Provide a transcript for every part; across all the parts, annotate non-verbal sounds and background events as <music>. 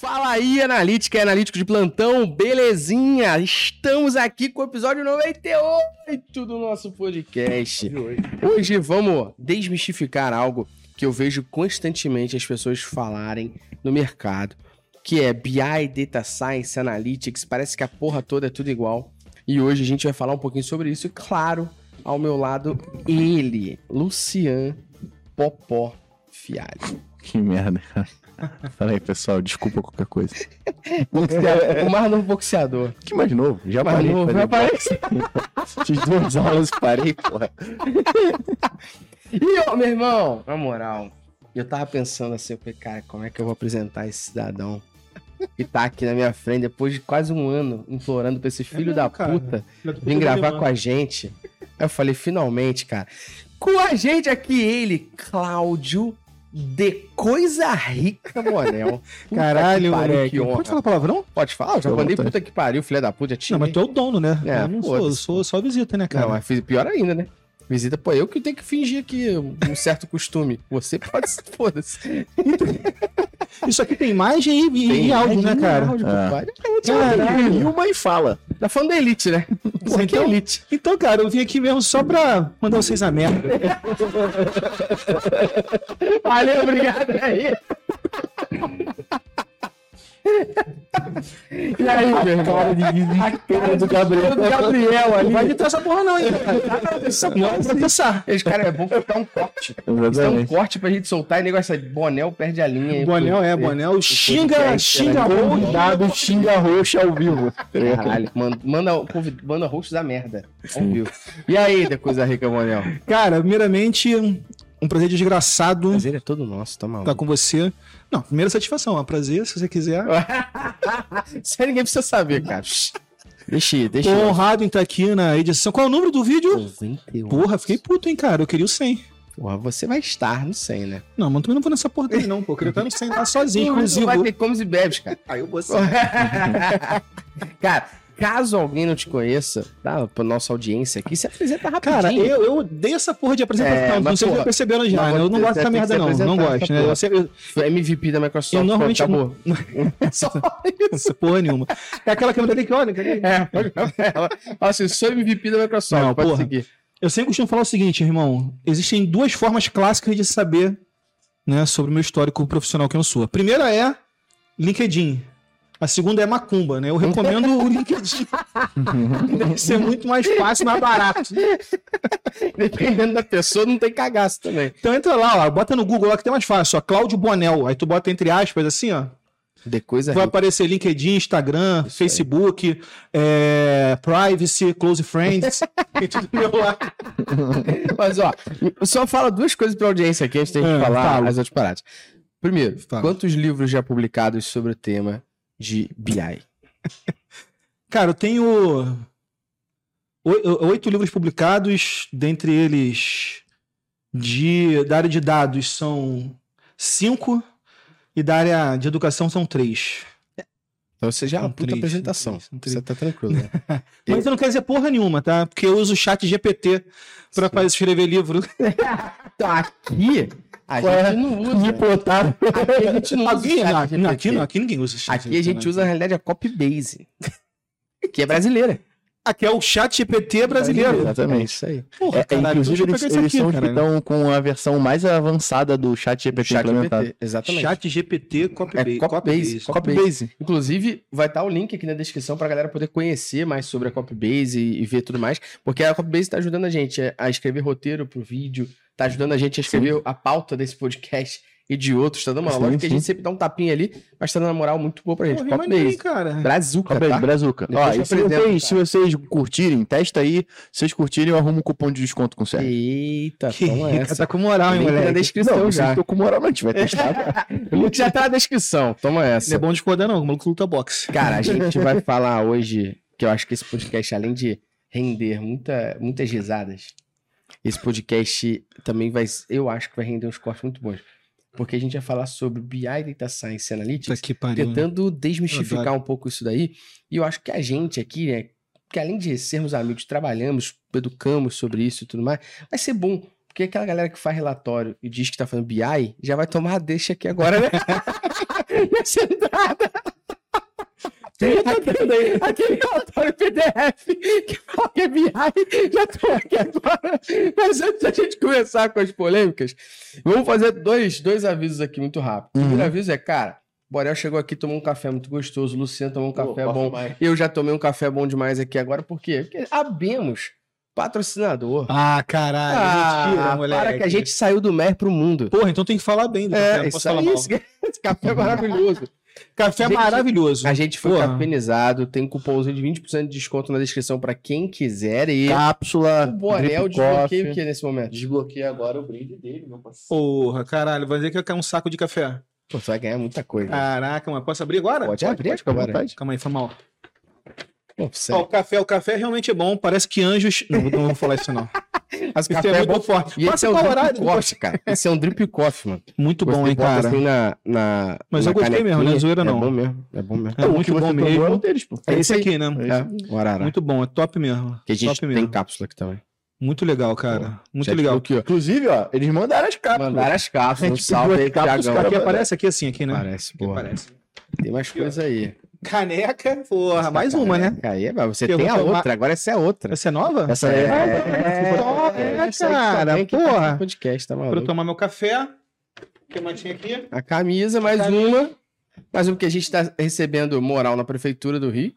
Fala aí, analítica e analítico de plantão, belezinha? Estamos aqui com o episódio 98 do nosso podcast. Hoje vamos desmistificar algo que eu vejo constantemente as pessoas falarem no mercado, que é BI, Data Science, Analytics, parece que a porra toda é tudo igual. E hoje a gente vai falar um pouquinho sobre isso e, claro, ao meu lado, ele, Lucian Popó Fialho. Que merda, cara. Fala aí, pessoal, desculpa qualquer coisa. <laughs> O mais novo boxeador. Que mais novo? Já Mais parei. novo, já boxe. <laughs> Fiz duas aulas e parei, porra. E ó, meu irmão, na moral, eu tava pensando assim, eu falei, cara, como é que eu vou apresentar esse cidadão que tá aqui na minha frente depois de quase um ano implorando pra esse filho da mesmo, cara. puta vir gravar com a gente. Aí eu falei, finalmente, cara. Com a gente aqui, ele, Cláudio de Coisa Rica Monel. <laughs> Caralho, que pariu, moleque. que honra. Pode falar palavrão? Pode falar? Eu já mandei puta que pariu, filha da puta, tinha. Não, mas tu é o dono, né? É, eu não sou, sou só visita, né, cara? Não, mas pior ainda, né? Visita, pô, eu que tenho que fingir aqui um certo costume. Você pode se <laughs> foda-se. <laughs> Isso aqui tem imagem e, e- e áudio, né, cara? Áudio, É. Caralho. E uma e fala. Tá falando da Elite, né? Que Então- Elite. Então, cara, eu vim aqui mesmo só pra mandar vocês a merda. <laughs> Valeu, obrigado aí. <laughs> E aí, meu irmão? A cara do Gabriel. do Gabriel ali. Não vai editar essa porra, não, hein? Essa porra é pra pensar. Esse cara é bom que dá um corte. É um Exatamente. corte pra gente soltar e negócio de Bonel perde a linha. Bonel é. Bonel. Xinga, podcast, xinga né? roxo. Convidado xinga roxa ao vivo. Caralho, manda, manda, manda hosts da merda. Ao vivo. E aí, da coisa rica, Bonel? Cara, primeiramente, um prazer desgraçado Prazer é todo nosso, tá maluco. estar com você. Não, primeira satisfação, é um prazer, se você quiser. <laughs> Isso aí ninguém precisa saber, cara. Deixa ir, deixa Tô honrado em estar aqui na edição. Qual é o número do vídeo? 91. Porra, fiquei puto, hein, cara. Eu queria o 100. Porra, você vai estar no 100, né? Não, mas também não vou nessa porra dele, não, pô. Eu queria estar no 100 lá sozinho, <laughs> Não inclusive. vai ter comes e bebes, cara. Aí eu vou <laughs> cara, caso alguém não te conheça, tá? Pra nossa audiência aqui, se apresenta rapidinho. Cara, eu, eu odeio essa porra de apresentação. É, não sei se perceberam já, né? Eu não gosto dessa merda, não. Não gosto, essa né? Eu sempre, MVP da Microsoft. Eu normalmente- Acabou. <laughs> Só essa porra nenhuma. É aquela câmera olha, cadê? É, ela. Assim, sou MVP da Microsoft, Não, pode porra. seguir. Eu sempre costumo falar o seguinte, irmão. Existem duas formas clássicas de saber né, sobre o meu histórico profissional que eu sou. A primeira é LinkedIn. A segunda é Macumba, né? Eu recomendo o LinkedIn. <laughs> Deve ser muito mais fácil, mais barato. Dependendo da pessoa, não tem cagaço também. Então entra lá, ó, bota no Google lá que tem mais fácil, ó, Cláudio Bonel. Aí tu bota entre aspas assim, ó. De coisa Vai rica. aparecer LinkedIn, Instagram, Isso. Facebook, é, Privacy, Close Friends. <laughs> tudo meu lá. Mas, ó, só fala duas coisas pra audiência aqui antes gente É, falar fala. as outras paradas. Primeiro, quantos livros já publicados sobre o tema de BI? <laughs> Cara, eu tenho oi- oito livros publicados, dentre eles de, da área de dados são cinco e da área de educação são três. Então você já é uma Um puta três, apresentação. três, três. Você tá tranquilo, né? <laughs> Mas isso não quer dizer porra nenhuma, tá? Porque eu uso o chat GPT pra fazer escrever livro. Então, <laughs> aqui, a Ué, gente não usa. Me botaram. Aqui a gente não usa Aqui, aqui, aqui aqui ninguém usa Aqui a gente usa, na realidade, a Copybase. <laughs> Que é brasileira. Aqui é o chat GPT brasileiro. É Exatamente. isso aí. Porra, É, caralho, inclusive, eles, eles aqui, são os que estão com a versão mais avançada do chat GPT Chat implementado. GPT, exatamente. Chat GPT Copybase. É Copybase. Copybase. Copybase. Inclusive, vai estar o link aqui na descrição pra galera poder conhecer mais sobre a Copybase e, e ver tudo mais, porque a Copybase tá ajudando a gente a escrever roteiro pro vídeo, tá ajudando a gente a escrever a pauta desse podcast e de outros, tá dando uma moral, porque a gente sempre dá um tapinha ali, mas tá dando uma moral muito boa pra gente. Porra, Copybase. cara. Brazuca, Copybase, tá? Brazuca. Ó, eu e se vocês, se vocês curtirem, testa aí. Se vocês curtirem, eu arrumo um cupom de desconto com o Sérgio. Eita, Que toma essa. tá com moral, hein, Link na moleque. descrição Não, já. vocês estão com moral, não. A gente vai testar. <laughs> O link já tá na descrição, toma Não essa. é bom de discordar, não. O maluco luta boxe. Cara, a gente vai falar hoje, que eu acho que esse podcast, além de render muita, muitas risadas, esse podcast também vai, eu acho que vai render uns cortes muito bons. Porque a gente vai falar sobre BI, Data Science e Analytics, que pariu. né? tentando desmistificar Adoro. um pouco isso daí. E eu acho que a gente aqui, né, que além de sermos amigos, trabalhamos, educamos sobre isso e tudo mais, vai ser bom. Porque aquela galera que faz relatório e diz que tá fazendo BI, já vai tomar a deixa aqui agora, né? <laughs> nessa entrada. Aquele, <laughs> aquele relatório PDF que fala que é BI, já tô aqui agora. Mas antes da gente começar com as polêmicas, vamos fazer dois, dois avisos aqui muito rápido. O primeiro aviso é, cara, Borel chegou aqui, tomou um café muito gostoso, o Luciano tomou um café Pô, bom. mais. Eu já tomei um café bom demais aqui agora, por quê? Porque abemos patrocinador. Ah, caralho. mentira, Ah, moleque. para que a gente saiu do MER pro mundo. Porra, então tem que falar bem do café, não É, posso isso falar aí, mal. <laughs> esse café é maravilhoso. Café Gente, maravilhoso. A gente foi Porra. capenizado, tem um cupomzinho de 20% de desconto na descrição pra quem quiser e Cápsula. o Borel desbloqueia o que nesse momento? Desbloqueei agora o brinde dele, meu parceiro. Porra, caralho, vai dizer que eu quero um saco de café. Pô, você vai ganhar muita coisa. Caraca, mas posso abrir agora? Pode abrir fica à agora. vontade. Calma aí, foi mal. Pô, Ó, o café, o café realmente é bom, parece que anjos. Não, não vou falar isso, não. <laughs> Mas o Isso café é é bom. forte. E esse Passa é um qual drip horário? coffee, cara. Esse é um drip coffee, mano. Muito bom, hein, cara. assim na, na, Mas na eu gostei mesmo, canequinha. não é zoeira, não. É bom mesmo, é bom mesmo. É o muito bom tomou é mesmo. deles, pô. É esse aí. aqui, né? É, o Arara. Muito bom, é top mesmo. Que a gente top tem mesmo. cápsula aqui também. Muito legal, cara. Muito legal. Aqui, ó. Inclusive, ó, eles mandaram as cápsulas. Mandaram as cápsulas. Um Gente, salve aí, cápsulas. Aqui aparece aqui assim, aqui, né? Parece, Aqui porra. aparece. Tem mais coisa aí. Caneca, porra, mais uma, né? Aí, você Eu tem a outra, agora essa é outra. Essa é nova? Essa é. É, aí que cara, tá porra. podcast, tá Pra eu maluco? tomar meu café. O que mais tinha aqui? A camisa, mais camisa. uma. Mais uma que a gente tá recebendo moral na prefeitura do Rio.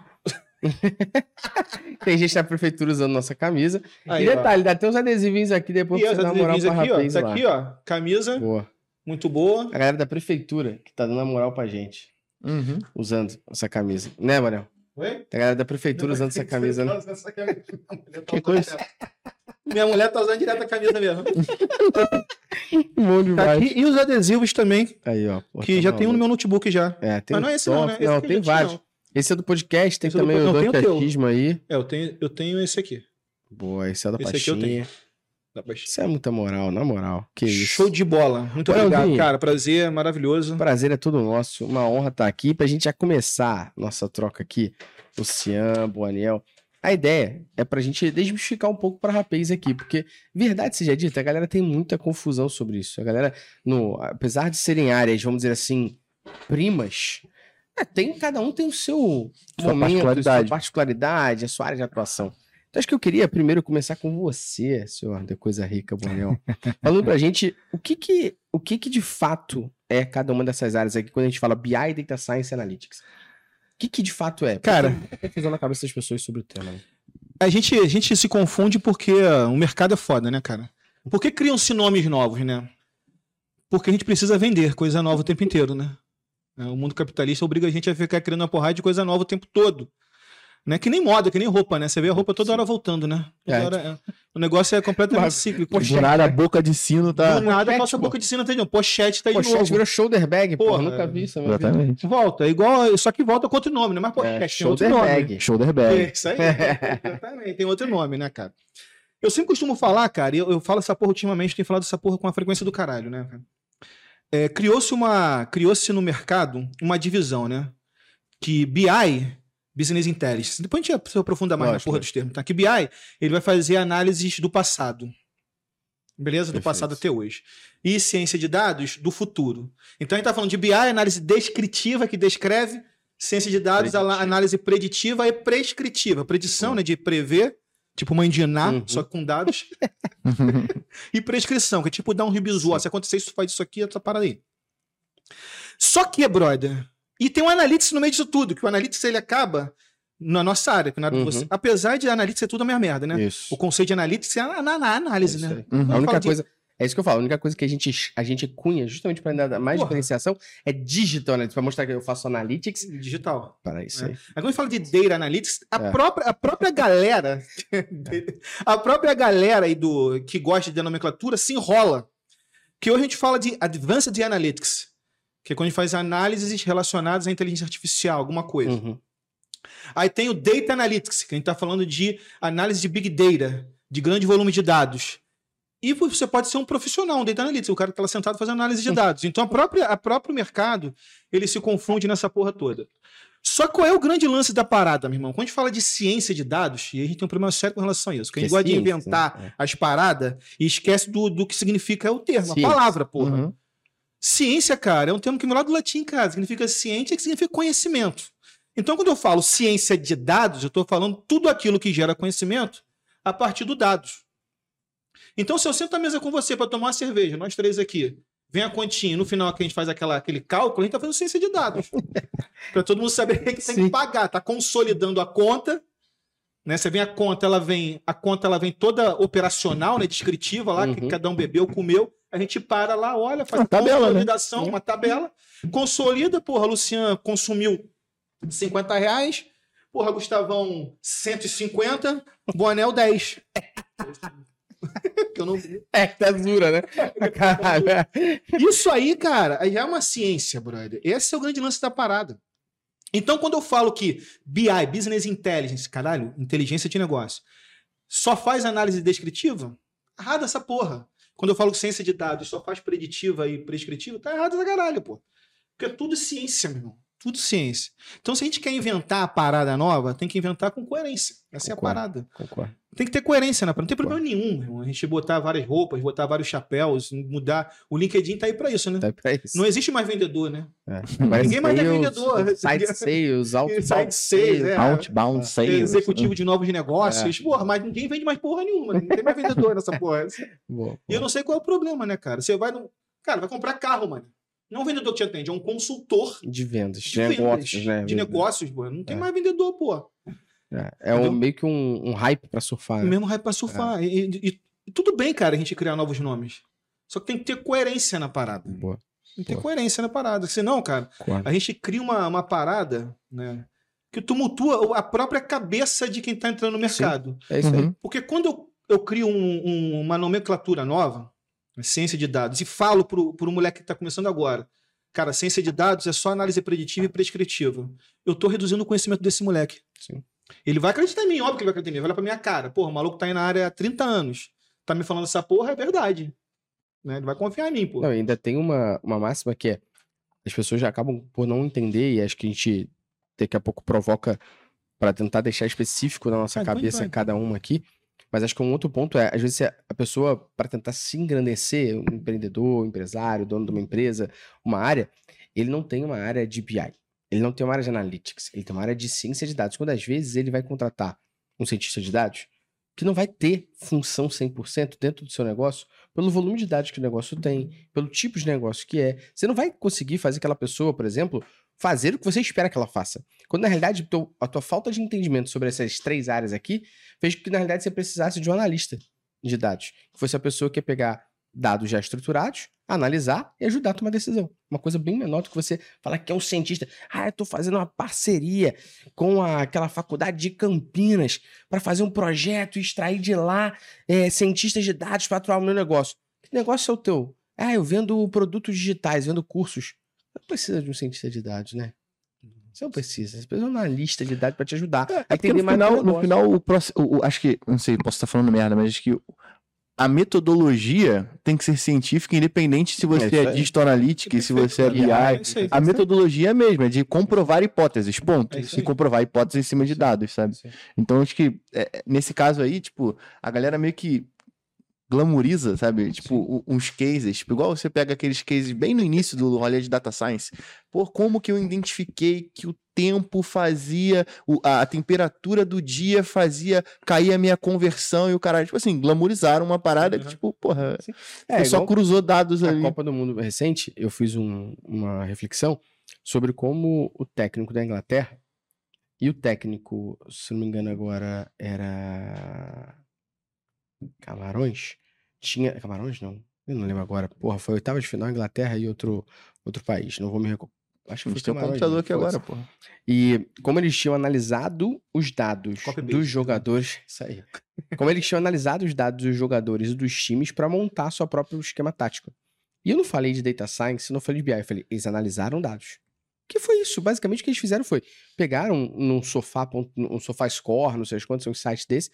<laughs> Tem gente na prefeitura usando nossa camisa. Aí, e ó. detalhe, dá até uns adesivinhos aqui depois E pra você dar moral pra aqui, ó. rapaz Tá lá. aqui, ó. Camisa, Boa. muito boa. A galera da prefeitura que tá dando a moral pra gente, Uhum. usando essa camisa. Né, Manel? Oi? A galera da prefeitura <laughs> usando essa camisa, <laughs> né? Que coisa. Minha mulher tá usando direto a camisa mesmo. Bom Tá demais. aqui. E os adesivos também, Aí, ó. Pô, que tá já tem um no meu notebook já. É, tem Mas não é esse não, né? Esse Não, tem vários. não. Esse é do podcast, tem Esse é do também pod- o não, do tem o teu. Catismo aí. É, eu tenho, eu tenho esse aqui. Boa, esse é da Esse aqui eu pastinha. Isso é muita moral, na moral. Que isso. Show de bola. Muito obrigado, cara. Prazer, maravilhoso. Prazer é todo nosso. Uma honra estar aqui pra gente já começar nossa troca aqui. Luciano, Boaniel. A ideia é pra gente desmistificar um pouco pra rapaz aqui, porque, verdade seja dita, a galera tem muita confusão sobre isso. A galera, no, apesar de serem áreas, vamos dizer assim, primas, é, tem, cada um tem o seu Sua momento, sua particularidade. particularidade, a sua área de atuação. Então, acho que eu queria primeiro começar com você, senhor de Coisa Rica, Boaniel. Falando pra gente o que que, o que que de fato é cada uma dessas áreas aqui quando a gente fala BI, Data Science e Analytics. O que que de fato é? Cara- confusão na cabeça das pessoas sobre o tema. né? A gente, a gente se confunde porque o mercado é foda, né, cara? Por que criam-se nomes novos, né? Porque a gente precisa vender coisa nova o tempo inteiro, né? É, O mundo capitalista obriga a gente a ficar criando uma porrada de coisa nova o tempo todo. Né? Que nem moda, que nem roupa, né? Você vê a roupa toda hora voltando, né? Toda É. hora, é. O negócio é completamente Mas, cíclico. Do nada, a boca de sino tá. Do nada, Pochete, passa a boca de cima, tá de novo. Pochete tá de Pochete novo. virou shoulder bag, porra. Porra, Nunca vi isso. vida. Exatamente. Volta, igual, só que volta com outro nome, né? Mas pochete É, tem outro shoulder nome. bag. Shoulder bag. É, isso aí. Exatamente. Tem outro nome, né, cara? Eu sempre costumo falar, cara, e eu, eu falo essa porra ultimamente, tenho falado essa porra com a frequência do caralho, né? É, criou-se uma. Criou-se no mercado uma divisão, né? Que BI, Business Intelligence. Depois a gente se aprofunda mais Lógico, na porra dos termos, tá? Que BI, ele vai fazer análises do passado. Beleza? Do Perfeito. passado até hoje. E ciência de dados do futuro. Então a gente tá falando de BI, análise descritiva, que descreve. Ciência de dados, Preditiva. análise preditiva e prescritiva. Predição, né? De prever, tipo Iná, Uhum. só que com dados. <laughs> e prescrição, que é tipo dar um ribizu. ó, Se acontecer isso, faz isso aqui, essa parada aí. Só que, brother, e tem um analytics no meio disso tudo, que o analytics ele acaba na nossa área, que na área de Uhum. você. Apesar de analytics ser tudo a mesma merda, né? Isso. O conceito de analytics é na, na- na análise, É isso né? Uhum. A única de- coisa. É isso que eu falo. A única coisa que a gente, a gente cunha, justamente para dar mais Porra. diferenciação, é digital analytics. Para mostrar que eu faço analytics. Digital. Para isso É. aí. Aí quando a gente fala de data analytics, a, É. própria, a própria galera, <laughs> a própria galera aí do, que gosta de nomenclatura se enrola. Que hoje a gente fala de advanced analytics, que é quando a gente faz análises relacionadas à inteligência artificial, alguma coisa. Uhum. Aí tem o Data Analytics, que a gente está falando de análise de Big Data, de grande volume de dados. E você pode ser um profissional, um Data Analytics, o cara que está lá sentado fazendo análise de <laughs> dados. Então, a própria, a próprio mercado, ele se confunde nessa porra toda. Só qual é o grande lance da parada, meu irmão? Quando a gente fala de ciência de dados, e a gente tem um problema sério com relação a isso, que a gente Que é gosta de inventar né? as paradas e esquece do, do que significa o termo, Ciência. a palavra, porra. Uhum. Ciência, cara, é um termo que vem lá do latim, cara. Significa ciência, que significa conhecimento. Então, quando eu falo ciência de dados, eu estou falando tudo aquilo que gera conhecimento a partir dos dados. Então, se eu sento à mesa com você para tomar uma cerveja, nós três aqui, vem a continha, no final que a gente faz aquela, aquele cálculo, a gente está fazendo ciência de dados. <laughs> para todo mundo saber que tem Sim. que pagar, tá consolidando a conta. Né? Você vem a conta, ela vem, a conta ela vem toda operacional, né, descritiva lá, que Uhum. cada um bebeu, comeu. A gente para lá, olha, faz Uma tabela, né? consolidação, uma tabela, consolida, porra, Luciano consumiu 50 reais, porra, Gustavão 150, Bonel 10. <laughs> Que eu não- É, tá dura, né? <laughs> Caralho. Isso aí, cara, aí é uma ciência, brother. Esse é o grande lance da parada. Então, quando eu falo que BI, Business Intelligence, caralho, inteligência de negócio, só faz análise descritiva, errado essa porra. Quando eu falo que ciência de dados só faz preditiva e prescritiva, tá errado essa caralho, pô. Porque é tudo ciência, meu irmão. Tudo ciência. Então, se a gente quer inventar a parada nova, tem que inventar com coerência. Essa Concordo. é a parada. Concordo. Tem que ter coerência na parada. Não tem problema nenhum, irmão. A gente botar várias roupas, botar vários chapéus, mudar. O LinkedIn tá aí pra isso, né? Tá pra isso. Não existe mais vendedor, né? É. <laughs> Ninguém mais é vendedor. Site sales, outbound <laughs> Site sales, é. Outbound sales. Executivo de novos negócios. Porra, mas ninguém vende mais porra nenhuma. Não tem mais vendedor nessa porra. <laughs> Boa, E eu não sei qual é o problema, né, cara? Você vai no. Cara, vai comprar carro, mano. Não é um vendedor que te atende, é um consultor De vendas, de, de, vendas, negócios, né? De negócios, pô. Não tem É. mais vendedor, pô. É, é um, meio que um, um hype pra surfar. O né? mesmo hype pra surfar. E, e- e tudo bem, cara, a gente criar novos nomes. Só que tem que ter coerência na parada. Boa. Tem que ter Boa. coerência na parada. Senão, cara, a gente cria uma, uma parada, né? Que tumultua a própria cabeça de quem tá entrando no Sim. mercado. É isso aí. Uhum. Porque quando eu, eu crio um- um- uma nomenclatura nova, ciência de dados, e falo pro, pro moleque que tá começando agora, cara, ciência de dados é só análise preditiva e prescritiva. Eu tô reduzindo o conhecimento desse moleque. Sim. Ele vai acreditar em mim, óbvio que ele vai acreditar em mim. Vai olhar pra minha cara. Porra, o maluco tá aí na área há 30 anos. Tá me falando essa porra, é verdade. Né? Ele vai confiar em mim, pô. Não, ainda tem uma, uma máxima que é as pessoas já acabam por não entender e acho que a gente daqui a pouco provoca pra tentar deixar específico na nossa Vai, vai, cabeça vai. cada uma aqui. Mas acho que um outro ponto é, às vezes, a pessoa, para tentar se engrandecer, um empreendedor, um empresário, dono de uma empresa, uma área, ele não tem uma área de BI. Ele não tem uma área de analytics. Ele tem uma área de ciência de dados. Quando às vezes ele vai contratar um cientista de dados que não vai ter função 100% dentro do seu negócio, pelo volume de dados que o negócio tem, pelo tipo de negócio que é. Você não vai conseguir fazer aquela pessoa, por exemplo, fazer o que você espera que ela faça. Quando na realidade a tua falta de entendimento sobre essas três áreas aqui fez com que na realidade você precisasse de um analista de dados, que fosse a pessoa que ia pegar dados já estruturados, analisar e ajudar a tomar decisão. Uma coisa bem menor do que você falar que é um cientista. Ah, eu tô fazendo uma parceria com a- aquela faculdade de Campinas para fazer um projeto e extrair de lá é, cientistas de dados para atuar no meu negócio. Que negócio é o teu? Ah, eu vendo produtos digitais, vendo cursos. Não precisa de um cientista de dados, né? Você não precisa. Você precisa de um analista de dados para te ajudar É entender no final, no final o, proce- o- o- acho que, não sei, posso estar falando merda, mas acho que a metodologia tem que ser científica, independente se você é, aí. digital analytics, se você é. BI. É aí. A metodologia é a mesma, é de comprovar hipóteses, ponto. É se comprovar hipóteses em cima de dados, sabe? Então, acho que é, é, nesse caso aí, tipo, a galera meio que glamoriza, sabe? Tipo, uns cases, tipo, igual você pega aqueles cases bem no início do rolê de data science. Pô, como que eu identifiquei que o tempo fazia, a, temperatura do dia fazia cair a minha conversão e o cara, tipo assim, glamorizaram uma parada que, Uhum. tipo, porra, É, só cruzou dados Na ali. Copa do Mundo recente, eu fiz um- uma reflexão sobre como o técnico da Inglaterra e o técnico, se não me engano agora, era Camarões, tinha Camarões não, eu não lembro agora. Porra, foi oitava de final Inglaterra e outro outro país, não vou me. Acho que foi um Camarões, computador não, aqui agora, porra. E como eles tinham analisado os dados Copy dos jogadores, <laughs> isso aí. Como eles tinham analisado os dados dos jogadores e dos times para montar seu próprio esquema tático. E eu não falei de data science, não falei de BI, eu falei, eles analisaram dados. Que foi isso? Basicamente o que eles fizeram foi pegaram num sofá, um sofá score, não sei quantos, são sites desse,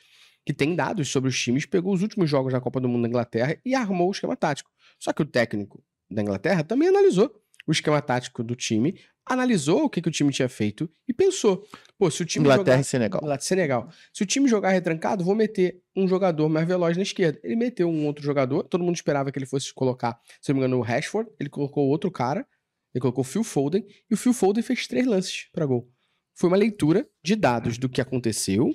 que tem dados sobre os times, pegou os últimos jogos da Copa do Mundo da Inglaterra e armou o esquema tático. Só que o técnico da Inglaterra também analisou o esquema tático do time, analisou o que, que o time tinha feito e pensou: pô, se o time Inglaterra jogar... e Senegal. Inglaterra e Senegal. Se o time jogar retrancado, vou meter um jogador mais veloz na esquerda. Ele meteu um outro jogador, todo mundo esperava que ele fosse colocar, se não me engano, o Rashford. Ele colocou outro cara, ele colocou o Phil Foden, e o Phil Foden fez três lances para gol. Foi uma leitura de dados do que aconteceu,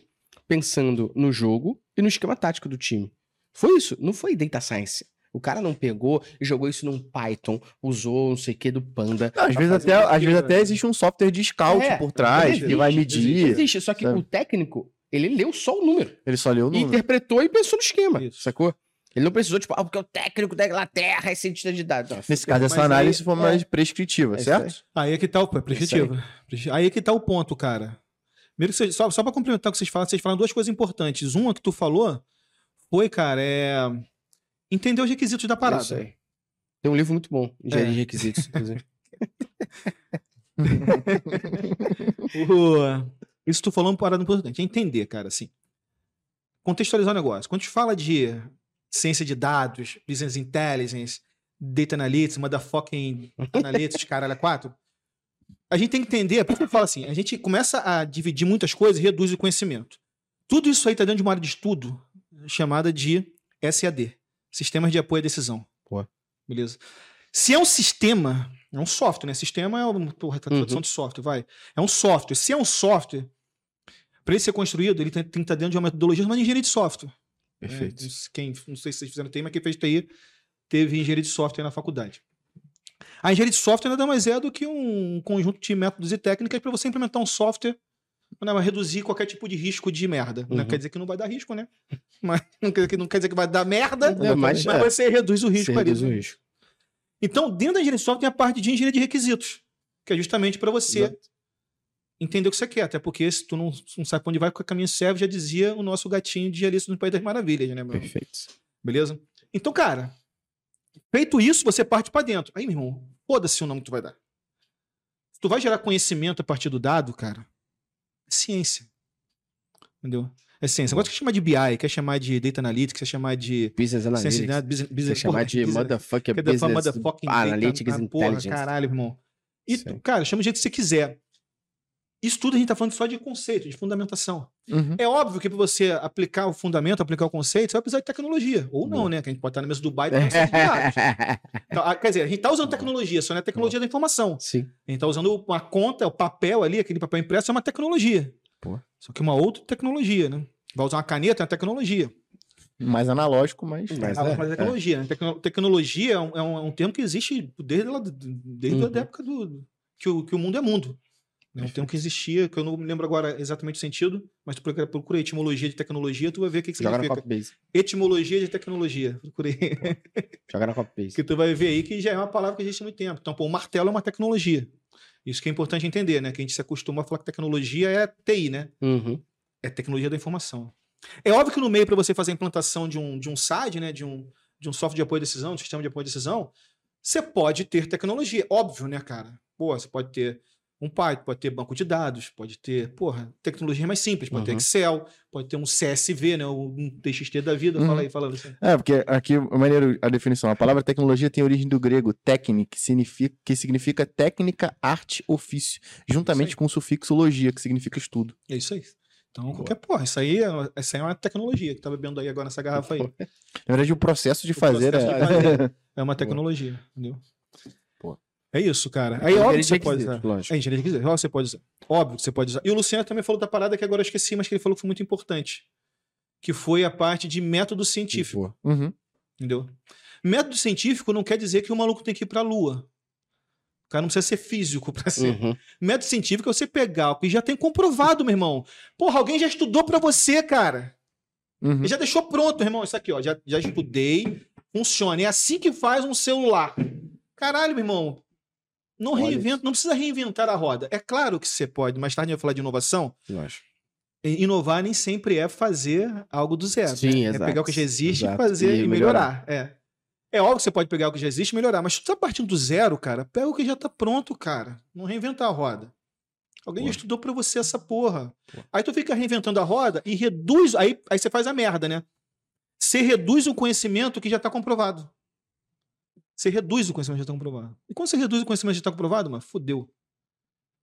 pensando no jogo e no esquema tático do time. Foi isso, não foi data science. O cara não pegou e jogou isso num Python, usou não sei o que do Panda. Não, às, vezes até, às vezes até existe um software de scout É, por trás existe, que vai existe, medir. Existe, só que sabe? o técnico, ele leu só o número. Ele só leu o E número. interpretou e pensou no esquema, Isso. sacou? Ele não precisou, tipo, ah, porque o técnico da Inglaterra é cientista de dados. Não, Nesse caso, essa Mas aí- análise foi mais é. prescritiva, É certo? Aí é que tá o. É prescritiva. Aí é que tá o ponto, cara. Primeiro que vocês, só, só pra complementar o que vocês falaram, vocês falaram duas coisas importantes. Uma que tu falou foi, cara, é. Entender os requisitos da Isso parada. aí. Tem um livro muito bom, Engenharia É. de Requisitos, inclusive. <laughs> Isso tu falou uma parada importante. É entender, cara, assim. Contextualizar o negócio. Quando a gente fala de ciência de dados, business intelligence, data analytics, motherfucking analytics, <laughs> caralho, é quatro. A gente tem que entender, por que eu falo assim, a gente começa a dividir muitas coisas e reduz o conhecimento. Tudo isso aí tá dentro de uma área de estudo chamada de SAD, Sistemas de Apoio à Decisão. Pô. Beleza? Se é um sistema, é um software, né? Sistema é uma porra, tá tradução Uhum. de software, vai. É um software. Se é um software, para ele ser construído, ele tem, tem que estar dentro de uma metodologia chamada engenharia de software. né? Perfeito. Não sei Quem, não sei se vocês fizeram TI, mas quem fez TI teve engenharia de software na faculdade. A engenharia de software nada mais é do que um conjunto de métodos e técnicas para você implementar um software para reduzir qualquer tipo de risco de merda. Não Uhum. quer dizer que não vai dar risco, né? <laughs> Mas não quer, não quer dizer que vai dar merda, É, mas- mas é. você reduz o risco reduz o né? risco. Então, dentro da engenharia de software tem a parte de engenharia de requisitos, que é justamente para você Exato. entender o que você quer. Até porque se tu não, não sabe pra onde vai, qual caminho serve, já dizia o nosso gatinho de Alice no País das Maravilhas, né, meu? Perfeito. Beleza? Então, cara, feito isso, você parte pra dentro. Aí, meu irmão, foda-se o nome que tu vai dar. Se tu vai gerar conhecimento a partir do dado, cara, é ciência. Entendeu? É ciência. Agora quer chamar de BI, quer chamar de Data Analytics, quer chamar de Business ciência de Analytics. dados, business, Você business, chamar porra, de business- motherfucker Quer dizer, business motherfucking data- analytics ah, porra, intelligence. caralho, irmão. E, cara, chama do jeito que você quiser. Isso tudo a gente tá falando só de conceito, de fundamentação. Uhum. É óbvio que para você aplicar o fundamento, aplicar o conceito, você vai precisar de tecnologia. Ou não, né? Que a gente pode estar na mesa do bairro e tá. <laughs> Então, ah, quer dizer, a gente tá usando tecnologia, só não é tecnologia da informação. Sim. A gente tá usando uma conta, o papel ali, aquele papel impresso, é uma tecnologia. Pô. Só que uma outra tecnologia, né? Vai usar uma caneta, é uma tecnologia. Mais analógico, mas. Ah, é, mas é tecnologia. né? Tecno- tecnologia é um, é um- é termo que existe desde, desde Uhum. a época do, que, o, que o mundo é mundo. É um termo que existia, que eu não me lembro agora exatamente o sentido, mas tu procura, procura etimologia de tecnologia, tu vai ver o que, que Joga na significa. copy base. Etimologia de tecnologia. Procurei. Joga na copy base. que tu vai ver aí que já é uma palavra que existe há muito tempo. Então, pô, o martelo é uma tecnologia. Isso que é importante entender, né? Que a gente se acostuma a falar que tecnologia é TI, né? Uhum. É tecnologia da informação. É óbvio que no meio, para você fazer a implantação de um, de um SAD, né? De um, de um software de apoio à decisão, de um sistema de apoio à decisão, você pode ter tecnologia. Óbvio, né, cara? Pô, você pode ter um Python, pode ter banco de dados, pode ter, porra, tecnologia mais simples, pode ter Uhum. Excel, pode ter um CSV, né? Um TXT da vida. Uhum. Fala aí, fala assim. É, porque aqui é maneiro a definição. A palavra tecnologia tem origem do grego técnica, que significa, que significa técnica, arte, ofício, juntamente com o sufixo logia, que significa estudo. É isso aí. Então, qualquer porra, isso aí, é, isso aí é uma tecnologia que tá bebendo aí agora nessa garrafa aí. <laughs> Na verdade, o processo de O fazer processo é. de fazer. <laughs> É uma tecnologia, entendeu? É isso, cara. Aí, Engenharia óbvio que você pode usar. lógico. É engenharia de requisitos. Óbvio que você pode usar. Óbvio que você pode usar. E o Luciano também falou da parada que agora eu esqueci, mas que ele falou que foi muito importante. Que foi a parte de método científico. Uhum. entendeu? Método científico não quer dizer que o maluco tem que ir pra lua. O cara não precisa ser físico pra ser. Uhum. Método científico é você pegar o que já tem comprovado, meu irmão. Porra, alguém já estudou pra você, cara. Uhum. Ele já deixou pronto, irmão. Isso aqui, ó. Já, já estudei. Funciona. É assim que faz um celular. Caralho, meu irmão. Não Olha reinventa, não precisa reinventar a roda. É claro que você pode. Mais tarde gente vai falar de inovação. Lógico. Inovar nem sempre é fazer algo do zero. Sim, né? exato. É pegar o que já existe Exato. e fazer E e melhorar. É. É óbvio que você pode pegar o que já existe e melhorar, mas se tu tá partindo do zero, cara, pega o que já tá pronto, cara. Não reinventar a roda. Alguém já Pô. estudou pra você essa porra. Pô. Aí tu fica reinventando a roda e reduz. Aí, aí você faz a merda, né? Você reduz o conhecimento que já tá comprovado. Você reduz o conhecimento já tá comprovado. E quando você reduz o conhecimento já tá comprovado, mano, fodeu.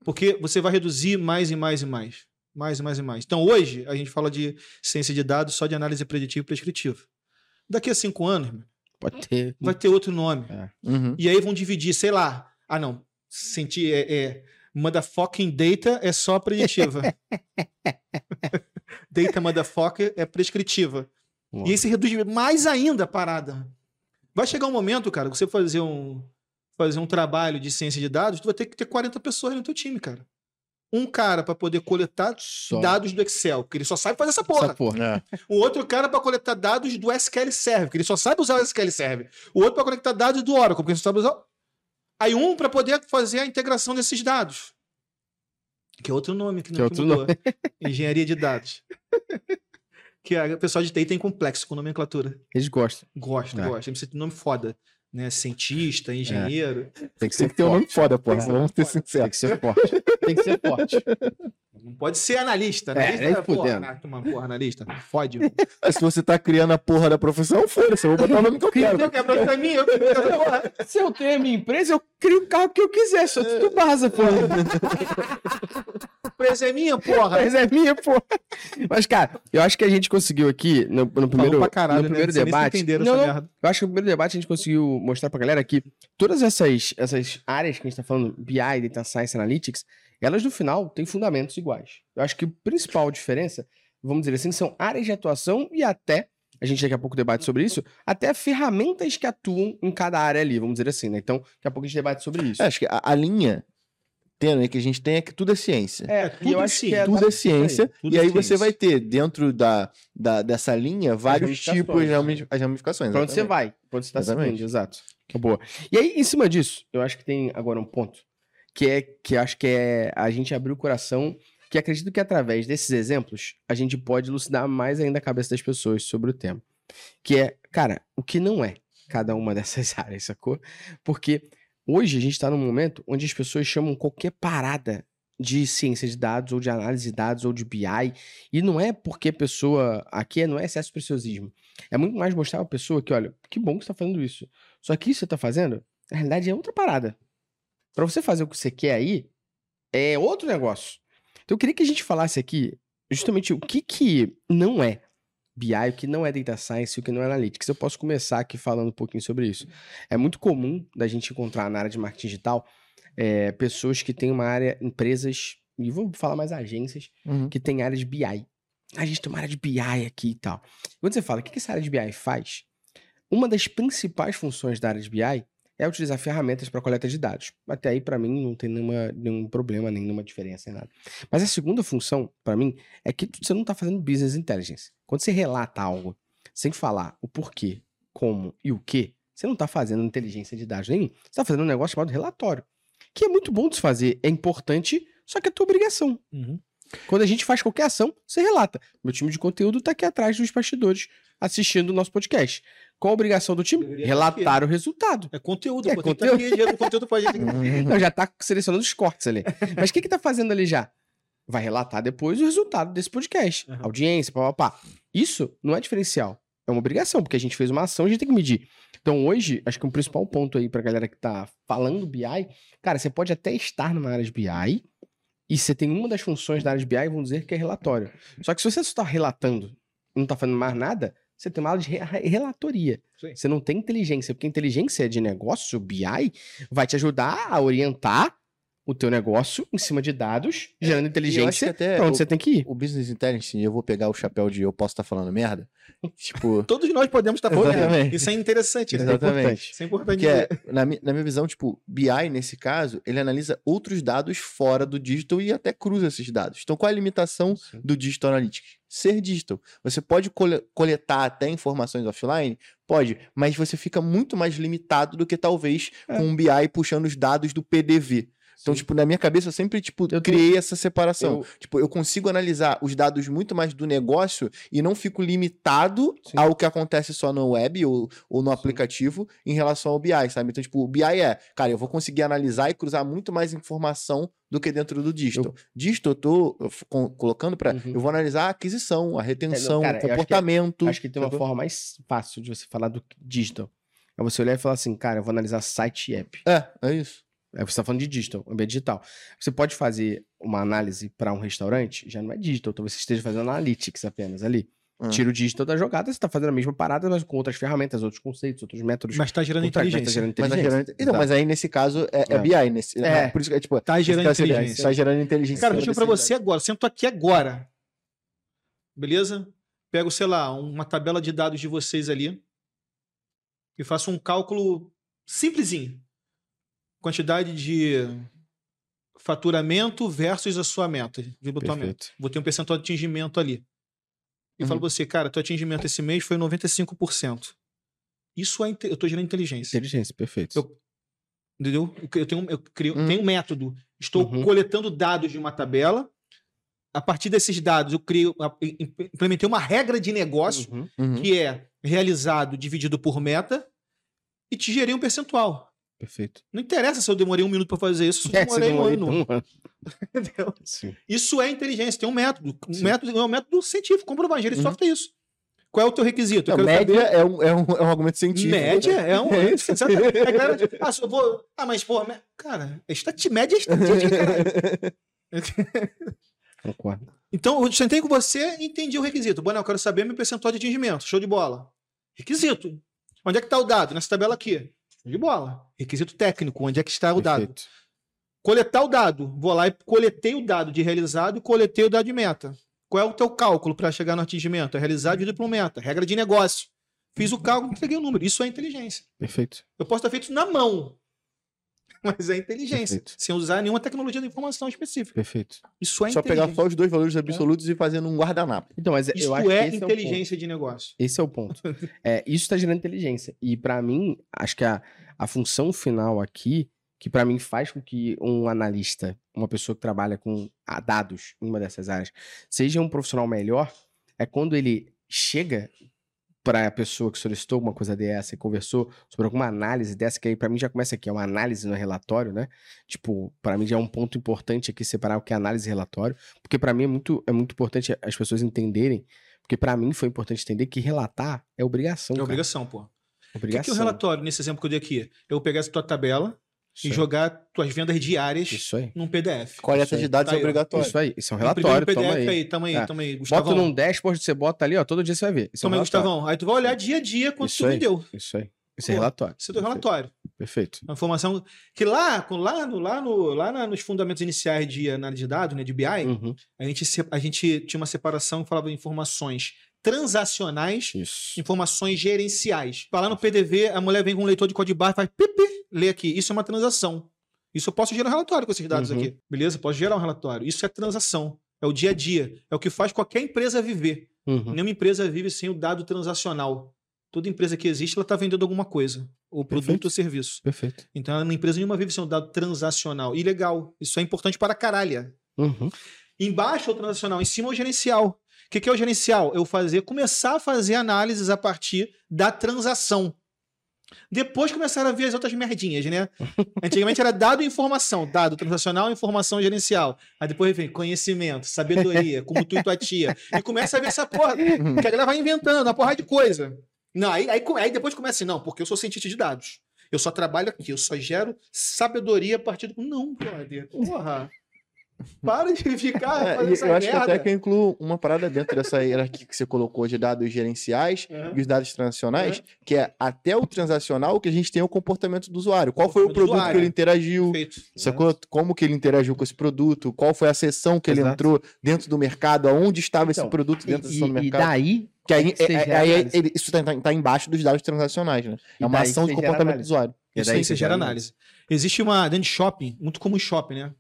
Porque você vai reduzir mais e mais e mais. Mais e mais e mais. Então, hoje, a gente fala de ciência de dados só de análise preditiva e prescritiva. Daqui a cinco anos, Pode ter. vai ter outro nome. Uhum. E aí vão dividir, sei lá. Ah, não. Sentir é, é motherfucking data é só preditiva. <laughs> data motherfucker é prescritiva. E aí se reduz mais ainda a parada. Vai chegar um momento, cara, que você fazer um fazer um trabalho de ciência de dados, tu vai ter que ter 40 pessoas no teu time, cara. Um cara para poder coletar Só. dados do Excel, porque ele só sabe fazer essa porra. Essa porra. É. O outro cara para coletar dados do SQL Server, porque ele só sabe usar o SQL Server. O outro para coletar dados do Oracle, porque ele só sabe usar. Aí um para poder fazer a integração desses dados. Que é outro nome que, Que não é que outro mudou. Engenharia de dados. <laughs> que a- o pessoal de TI tem complexo com nomenclatura. Eles gostam. Gosta, É. gosta. Tem que ter nome foda. Né? Cientista, engenheiro. Tem que ser Tem que ter um nome foda, pô. É. Vamos ser Tem sinceros. que ser forte. Tem que ser forte. <laughs> Não pode ser analista. É, Analista, nem porra, toma, porra, analista. Fode. <laughs> se você tá criando a porra da profissão, foda-se. Eu vou botar o nome que eu quero. Eu quebro pra mim, eu quebro porra. Se eu tenho a minha empresa, eu crio o carro que eu quiser. Sou tudo baza, porra. Empresa é minha, porra. Mas é minha, porra. Mas, cara, eu acho que a gente conseguiu aqui, no, no primeiro, caralho, no né? primeiro se debate. Não, essa não, merda. Eu acho que no primeiro debate a gente conseguiu mostrar pra galera que todas essas, essas áreas que a gente tá falando, BI, Data Science, Analytics, elas no final têm fundamentos iguais. Eu acho que a principal diferença, vamos dizer assim, são áreas de atuação e até, a gente daqui a pouco debate sobre isso, até ferramentas que atuam em cada área ali, vamos dizer assim, né? Então, daqui a pouco a gente debate sobre isso. É, acho que a, a linha tênue que a gente tem é que tudo é ciência. É, É, e eu tudo acho que é tudo é ciência. tudo e é aí você vai ter, dentro da, da, dessa linha, vários tipos de ramificações. Pra onde você vai, pra onde você tá Exatamente. seguindo, exato. Que boa. E aí, em cima disso, eu acho que tem agora um ponto, que é que acho que é a gente abrir o coração, que acredito que através desses exemplos, a gente pode elucidar mais ainda a cabeça das pessoas sobre o tema. Que é, cara, o que não é cada uma <laughs> dessas áreas, sacou? Porque hoje a gente tá num momento onde as pessoas chamam qualquer parada de ciência de dados, ou de análise de dados, ou de BI, e não é porque a pessoa, aqui não é excesso de preciosismo, é muito mais mostrar a pessoa que, olha, que bom que você tá fazendo isso. Só que isso que você tá fazendo, na realidade, é outra parada. Pra você fazer o que você quer aí, é outro negócio. Então eu queria que a gente falasse aqui justamente o que que não é BI, o que não é Data Science, o que não é Analytics. Eu posso começar aqui falando um pouquinho sobre isso. É muito comum da gente encontrar na área de marketing digital é, pessoas que têm uma área, empresas, e vou falar mais agências, Uhum. que tem área de BI. A gente tem uma área de BI aqui e tal. Quando você fala, o que que essa área de BI faz? Uma das principais funções da área de BI é utilizar ferramentas para coleta de dados. Até aí, para mim, não tem nenhuma, nenhum problema, nenhuma diferença em nada. Mas a segunda função, para mim, é que você não está fazendo business intelligence. Quando você relata algo sem falar o porquê, como e o que, você não está fazendo inteligência de dados nenhum. Você está fazendo um negócio chamado relatório. Que é muito bom de se fazer, é importante, só que é tua obrigação. Uhum. Quando a gente faz qualquer ação, você relata. Meu time de conteúdo tá aqui atrás dos bastidores assistindo o nosso podcast. Qual a obrigação do time? Deveria Relatar o resultado. É conteúdo, É pô. Que conteúdo. tá aqui, conteúdo pra gente. Uhum. Não, já tá selecionando os cortes ali. Mas o que que tá fazendo ali já? Vai relatar depois o resultado desse podcast. Aham. Audiência, papapá. Isso não é diferencial. É uma obrigação, porque a gente fez uma ação, a gente tem que medir. Então hoje, acho que um principal ponto aí pra galera que tá falando BI, cara, você pode até estar numa área de BI e você tem uma das funções da área de BI, vamos dizer que é relatório. Só que se você só tá relatando não tá fazendo mais nada, você tem uma aula de re- relatoria. Sim. Você não tem inteligência, porque inteligência de negócio, BI, vai te ajudar a orientar o teu negócio em cima de dados, gerando acho que inteligência até pra onde o- você tem que ir. O Business Intelligence, eu vou pegar o chapéu de eu posso estar falando merda. <laughs> Tipo, Todos nós podemos estar falando. Exatamente. Isso é interessante, né? Exatamente. Isso é importante. é, na, na minha visão, tipo, BI, nesse caso, ele analisa outros dados fora do digital e até cruza esses dados. Então, qual é a limitação do Digital Analytics? Ser digital. Você pode cole- coletar até informações offline? Pode, mas você fica muito mais limitado do que talvez É. com um BI puxando os dados do PDV. Então, Sim. tipo, na minha cabeça, eu sempre, tipo, Eu tô- criei essa separação. Eu- Tipo, eu consigo analisar os dados muito mais do negócio e não fico limitado Sim. ao que acontece só no web ou, ou no aplicativo em relação ao BI, sabe? Então, tipo, o BI é, cara, eu vou conseguir analisar e cruzar muito mais informação do que dentro do digital. Digital, eu tô eu com- colocando pra. Uhum. Eu vou analisar a aquisição, a retenção, acho o que é- comportamento. Acho que tem uma forma mais fácil de você falar do digital. É você olhar e falar assim, cara, eu vou analisar site e app. É, é isso. É, Você está falando de digital, ambiente digital. Você pode fazer uma análise para um restaurante, já não é digital, talvez você esteja fazendo analytics apenas ali. Hum. Tira o digital da jogada, você está fazendo a mesma parada, mas com outras ferramentas, outros conceitos, outros métodos. Mas tá gerando mas tá inteligência. gerando Mas, tá inteligência. gerando... Então, mas aí nesse caso é, é É. BI. Nesse... É. Por isso que é tipo. Tá gerando cara, inteligência. Tá gerando inteligência. Cara, eu digo pra desse- você agora, sento aqui agora. Beleza? Pego, sei lá, uma tabela de dados de vocês ali e faço um cálculo simplesinho. Quantidade de faturamento versus a sua meta. Perfeito. Vou ter um percentual de atingimento ali. E Uhum. falo pra você, cara, teu atingimento esse mês foi 95%. Isso é. Eu tô gerando inteligência. Inteligência, perfeito. Eu- Entendeu? Eu tenho, eu crio, Uhum. tenho um método. Estou Uhum. coletando dados de uma tabela. A partir desses dados, eu crio, implementei uma regra de negócio Uhum. Uhum. que é realizado dividido por meta e te gerei um percentual. Perfeito. Não interessa se eu demorei um minuto para fazer isso, se eu <laughs> É, você demorei um ano. um ano. <laughs> Entendeu? Sim. Isso é inteligência, tem um método. Um Sim. método é um método científico, comprovado. De Uhum. software é isso. Qual é o teu requisito? Não, média saber- é um, é, um, é um argumento científico. Média é um. <laughs> É isso. Exatamente. A galera, ah, se eu vou. Ah, mas, porra, mé- cara, estati... média é estatística, caralho. Concordo. Então, eu sentei com você e entendi o requisito. Bom, eu quero saber meu percentual de atingimento. Show de bola. Requisito. Onde é que está o dado? Nessa tabela aqui. De bola. Requisito técnico. Onde é que está o dado? Perfeito. Coletar o dado. Vou lá e coletei o dado de realizado e coletei o dado de meta. Qual é o teu cálculo para chegar no atingimento? É realizado dividido por meta. Regra de negócio. Fiz o cálculo, entreguei o número. Isso é inteligência. Perfeito. Eu posso ter feito isso na mão. <laughs> Mas é inteligência. Perfeito. Sem usar nenhuma tecnologia de informação específica. Perfeito. Isso é Só pegar só os dois valores absolutos e fazer num guardanapo. Então, mas Isso eu acho é que esse o ponto. inteligência de negócio. Esse é o ponto. <laughs> É, isso está gerando inteligência. E pra mim, acho que a, a função final aqui, que pra mim faz com que um analista, uma pessoa que trabalha com dados em uma dessas áreas, seja um profissional melhor, é quando ele chega para a pessoa que solicitou alguma coisa dessa e conversou sobre alguma análise dessa, que aí pra mim já começa aqui, é uma análise no relatório, né? Tipo, pra mim já é um ponto importante aqui separar o que é análise e relatório, porque pra mim é muito, é muito importante as pessoas entenderem porque pra mim foi importante entender que relatar é obrigação. É cara. obrigação, pô. O que, que é o relatório, nesse exemplo que eu dei aqui? Eu pegar essa tua tabela Isso e aí. jogar tuas vendas diárias Isso aí. num PDF. Coleta Isso aí. de dados Tá é aí, obrigatório. Isso aí. Isso é um relatório. PDF Toma aí. aí, tamo aí, É. tamo aí. Bota Gustavão. num dashboard, você bota ali, ó. Todo dia você vai ver. Isso Toma é um aí. Gustavão. Aí tu vai olhar dia a dia quanto Isso tu aí. vendeu. Isso aí. Isso é relatório. Isso é Perfeito. relatório. Perfeito. Uma informação que lá, lá, no, lá, no, lá na- nos fundamentos iniciais de análise de dados, né, de BI, Uhum. a, gente, a gente tinha uma separação que falava de informações transacionais Isso. informações gerenciais. Lá no PDV, a mulher vem com um leitor de código barra e faz pipi, lê aqui. Isso é uma transação. Isso eu posso gerar um relatório com esses dados Uhum. aqui. Beleza? Posso gerar um relatório. Isso é transação. É o dia a dia. É o que faz qualquer empresa viver. Uhum. Nenhuma empresa vive sem o dado transacional. Toda empresa que existe, ela está vendendo alguma coisa. Ou produto Perfeito. ou serviço. Perfeito. Então, uma empresa nenhuma vive sem o dado transacional. E legal. Isso é importante para caralho. Uhum. Embaixo é o transacional, em cima é o gerencial. O que, que é o gerencial? Eu fazer, começar a fazer análises a partir da transação. Depois começaram a ver as outras merdinhas, né? Antigamente era dado e informação, dado transacional, informação gerencial. Aí depois vem conhecimento, sabedoria, <laughs> como tu e tua tia. E começa a ver essa porra. Que a galera vai inventando uma porra de coisa. Não, aí, aí, aí depois começa assim, não, porque eu sou cientista de dados. Eu só trabalho aqui, eu só gero sabedoria a partir do. Não, brother. Porra. Para de ficar É, e eu acho que merda. até que eu incluo uma parada dentro dessa hierarquia que você colocou de dados gerenciais e os dados transacionais, que é até o transacional que a gente tem o comportamento do usuário. Qual foi o produto que ele interagiu, Perfeito. sacou? Como que ele interagiu com esse produto, qual foi a sessão que ele Exato. entrou dentro do mercado, aonde estava esse Então, produto dentro da E, sessão do e mercado. daí. que aí, é que é- análise. ele- isso tá, tá embaixo dos dados transacionais, né? E É uma que ação de comportamento do usuário. E Isso daí aí você gera gera análise. Existe uma, dentro de shopping, muito comum em shopping, né?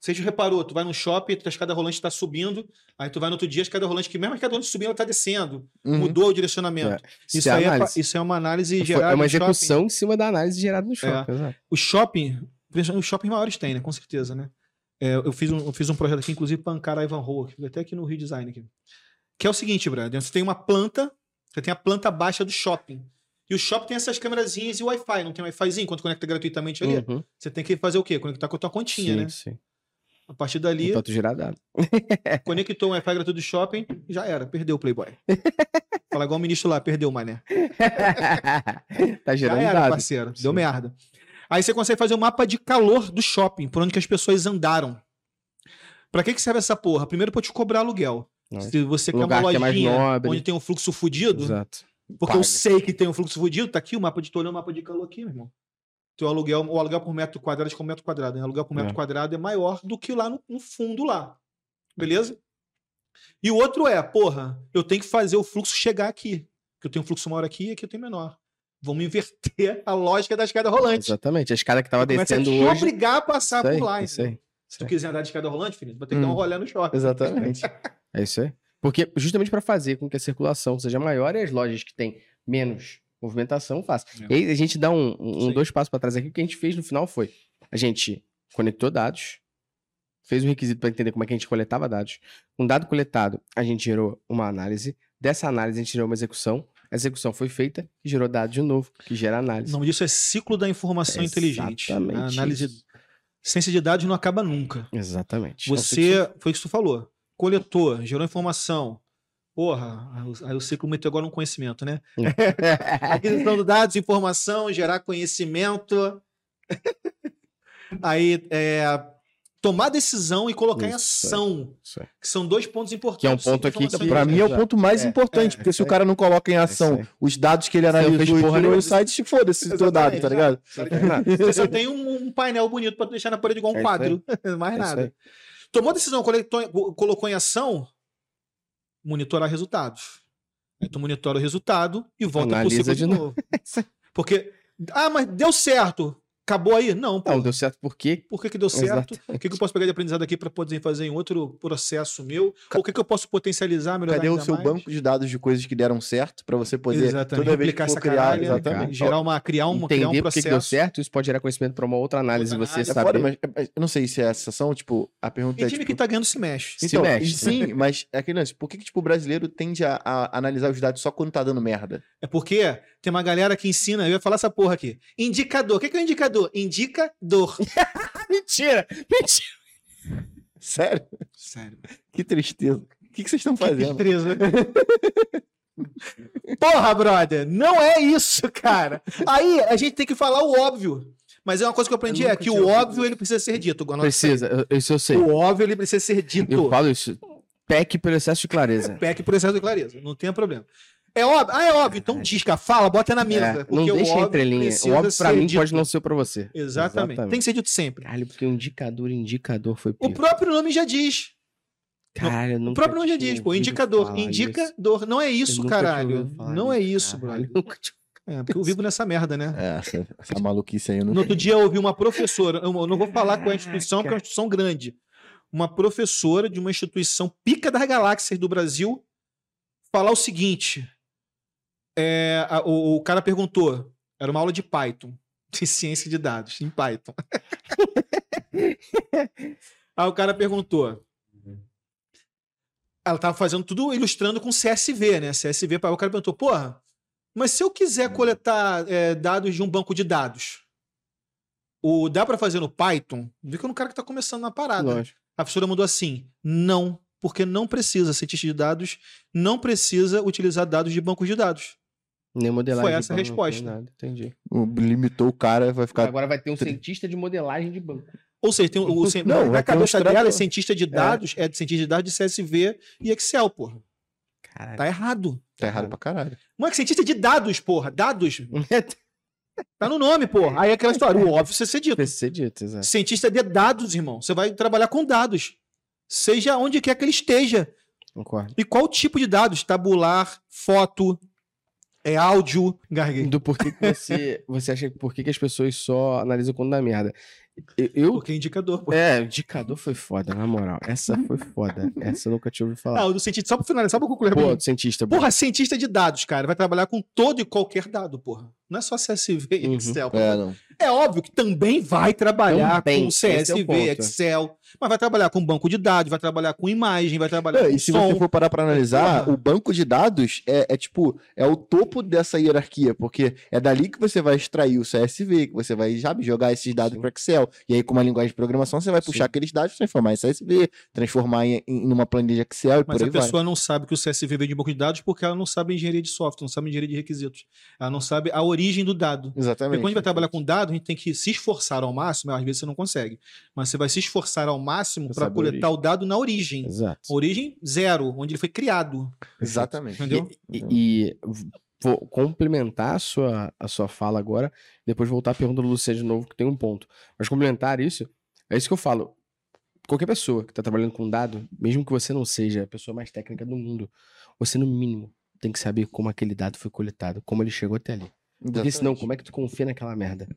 Você já reparou, tu vai no shopping, a escada rolante está subindo, aí tu vai no outro dia, a escada rolante, que mesmo a escada rolante subindo, ela está descendo. Uhum. Mudou o direcionamento. Isso, Isso, é é, isso é uma análise gerada é uma shopping. execução em cima da análise gerada no shopping. exato. O shopping, principalmente os shoppings maiores tem, né? Com certeza, né? É, eu, fiz um, eu fiz um projeto aqui, inclusive, para Ankara Ivanhoe, que fica até aqui no redesign aqui. Que é o seguinte, brother. Você tem uma planta, você tem a planta baixa do shopping. E o shopping tem essas câmerazinhas e o Wi-Fi. Não tem Wi-Fizinho? Quando conecta gratuitamente ali? Uhum. Você tem que fazer o quê? Conectar com a tua continha, Sim, né? sim. A partir dali, Pra tu dado. <laughs> conectou o Wi-Fi gratuito do shopping, já era. Perdeu o Playboy. <laughs> Fala igual o ministro lá, perdeu, mané. <laughs> tá Já gerando era, dado. parceiro. Sim. Deu merda. Aí você consegue fazer um mapa de calor do shopping, por onde que as pessoas andaram. Pra que, que serve essa porra? Primeiro pra te cobrar aluguel. Não. Se você quer uma é lojinha nobre. onde tem um fluxo fudido, Exato. porque Paga. eu sei que tem um fluxo fudido, tá aqui o mapa de tô olhando o mapa de calor aqui, meu irmão. Teu aluguel, o aluguel por metro quadrado, que é metro quadrado, né? O aluguel por metro É. quadrado é maior do que lá no, no fundo lá. Beleza? E o outro é, porra, eu tenho que fazer o fluxo chegar aqui. Que eu tenho um fluxo maior aqui e aqui eu tenho menor. Vamos inverter a lógica da escada rolante. Exatamente. A escada que tava Começa a descendo te hoje. obrigar a passar por lá. isso aí. Se tu quiser andar de escada rolante, filho, vai ter que dar um Hum. rolê no shopping. Exatamente. <laughs> É isso aí. Porque justamente para fazer com que a circulação seja maior e as lojas que têm menos movimentação façam. É. E a gente dá um, um- dois passos para trás aqui. O que a gente fez no final foi: a gente conectou dados, fez um requisito para entender como é que a gente coletava dados. Um dado coletado, a gente gerou uma análise. Dessa análise, a gente gerou uma execução. A execução foi feita e gerou dado de novo, que gera O análise. nome disso é ciclo da informação inteligente. A Exatamente análise. isso. Ciência de dados não acaba nunca. Exatamente. Então, Você, foi isso que tu falou, coletou, gerou informação. Porra, aí o- ciclo meteu agora um conhecimento, né? <laughs> Aquisição de dados, informação, gerar conhecimento. <laughs> aí, é, tomar decisão e colocar em Isso, ação. Isso aí. Que são dois pontos importantes. Que é um ponto aqui que- Pra mim é o ponto mais É, importante, é, porque se isso o cara não coloca em isso ação os dados que ele analisou e porra os sites, foda-se o teu dado, tá ligado? <laughs> Você só tem um, um painel bonito pra tu deixar na parede igual um É isso quadro. Mais É isso nada. Tomou decisão, coletou- colocou em ação, monitorar resultados. Aí tu monitora o resultado e volta Analisa pro ciclo de de novo. Porque, ah, mas deu certo. Acabou aí? Não, pô. Não, deu certo por quê? Por que, que deu certo? Exatamente. O que, que eu posso pegar de aprendizado aqui para poder fazer em outro processo meu? Ou o que, que eu posso potencializar, melhorar Cadê o seu mais? banco de dados de coisas que deram certo pra você poder Exatamente. toda vez que Replicar for essa criar, caralho, exatamente. gerar uma, criar, um, criar um Entender por que que deu processo. certo, isso pode gerar conhecimento para uma outra análise, Outra você análise. É saber. foda, mas eu não sei se é essa ação, tipo, a pergunta E é time tipo, que tá ganhando se mexe. Se Então, mexe. sim, mas é aquele lance, por que, que tipo, o brasileiro tende a, a analisar os dados só quando tá dando merda? É porque tem uma galera que ensina, eu ia falar essa porra aqui. Indicador. O que que é um indicador? Indicador. <laughs> Mentira! Mentira! Sério? Sério. Que tristeza. O que, que vocês estão fazendo? Tristeza. <laughs> Porra, brother, não é isso, cara. Aí a gente tem que falar o óbvio. Mas é uma coisa que eu aprendi Eu é que o óbvio ele precisa ser dito. Agora, Precisa, eu- isso eu sei. O óbvio ele precisa ser dito. Eu falo isso. PEC pelo excesso de clareza. PEC por excesso de clareza, não tem problema. É óbvio, ah, é óbvio, então disca, fala, bota na mesa. É, não porque o deixa óbvio entre linhas. O óbvio pra mim dito. pode não ser pra você. Exatamente. Tem que ser dito sempre. Caralho, porque o indicador, indicador foi O pior. próprio nome já diz. Cara, eu O próprio nome já diz, pô. ouvido Indicador. falar isso. Indicador. Não é isso, caralho. Não é isso, brother. Nunca É, porque eu vivo nessa merda, né? É, essa, essa maluquice aí eu não No outro dia eu ouvi uma professora, eu não vou falar é a instituição, porque é uma instituição grande. Uma professora de uma instituição pica das galáxias do Brasil falar o seguinte: é, a- o, o cara perguntou, era uma aula de Python, <laughs> de ciência de dados, em Python. <laughs> Aí o cara perguntou. Ela tava fazendo tudo ilustrando com CSV, né? CSV, aí o cara perguntou, porra, mas se eu quiser coletar é, dados de um banco de dados, o, dá pra fazer no Python? Vê que é um cara que tá começando na parada. Lógico. A professora mandou assim: não, porque não precisa, cientista de dados não precisa utilizar dados de bancos de dados. Nem modelagem. Foi essa a resposta. nada, Entendi. Limitou o cara, vai ficar. Agora vai ter um tri- cientista de modelagem de banco. Ou seja, tem o, o, cien- Não, na vai ter um cabeça dela, é cientista de dados, é. de cientista de dados de CSV e Excel, porra. Caralho. Tá errado. Tá errado pra caralho. Não é que cientista de dados, porra. Dados. <laughs> Tá no nome, porra. Aí é aquela história. O óbvio você ser dito. Precisa ser dito, exato. Cientista de dados, irmão. Você vai trabalhar com dados. Seja onde quer que ele esteja. Concordo. E qual tipo de dados? Tabular, foto, é áudio. Garguei. Do porquê que você, <laughs> você acha que por que as pessoas só analisam quando dá merda? Eu, Porque é indicador, pô. é, indicador foi foda, na moral. Essa foi foda. Essa eu nunca tinha ouvido falar. Ah, o do cientista, só pra finalizar, só pra concluir. Pô, do cientista. pô. Porra, cientista de dados, cara, vai trabalhar com todo e qualquer dado, porra. Não é só CSV e Uhum. Excel. É, não. É óbvio que também vai trabalhar Também, com é CSV, ponto. Excel, mas vai trabalhar com banco de dados, vai trabalhar com imagem, vai trabalhar É, com e se som. você for parar pra analisar, Porra. o banco de dados é, é tipo, é o topo dessa hierarquia, porque é dali que você vai extrair o CSV, que você vai sabe, jogar esses dados para Excel, Excel. E aí, com uma linguagem de programação, você vai puxar Sim. aqueles dados, transformar em CSV, transformar em, em uma planilha Excel e Mas por a aí vai. pessoa não sabe que o CSV vem de banco de dados porque ela não sabe engenharia de software, não sabe engenharia de requisitos. Ela não sabe a origem do dado. Porque Exatamente. quando a gente vai trabalhar com dado, a gente tem que se esforçar ao máximo, às vezes você não consegue, mas você vai se esforçar ao máximo para a coletar o dado na origem. Exato. Origem zero, onde ele foi criado. Exatamente. Entendeu? E, e vou complementar a sua, a sua fala agora, depois voltar à pergunta do Luciano de novo, que tem um ponto. Mas complementar isso, é isso que eu falo. Qualquer pessoa que está trabalhando com dado, mesmo que você não seja a pessoa mais técnica do mundo, você, no mínimo, tem que saber como aquele dado foi coletado, como ele chegou até ali. Porque senão, como é que tu confia naquela merda?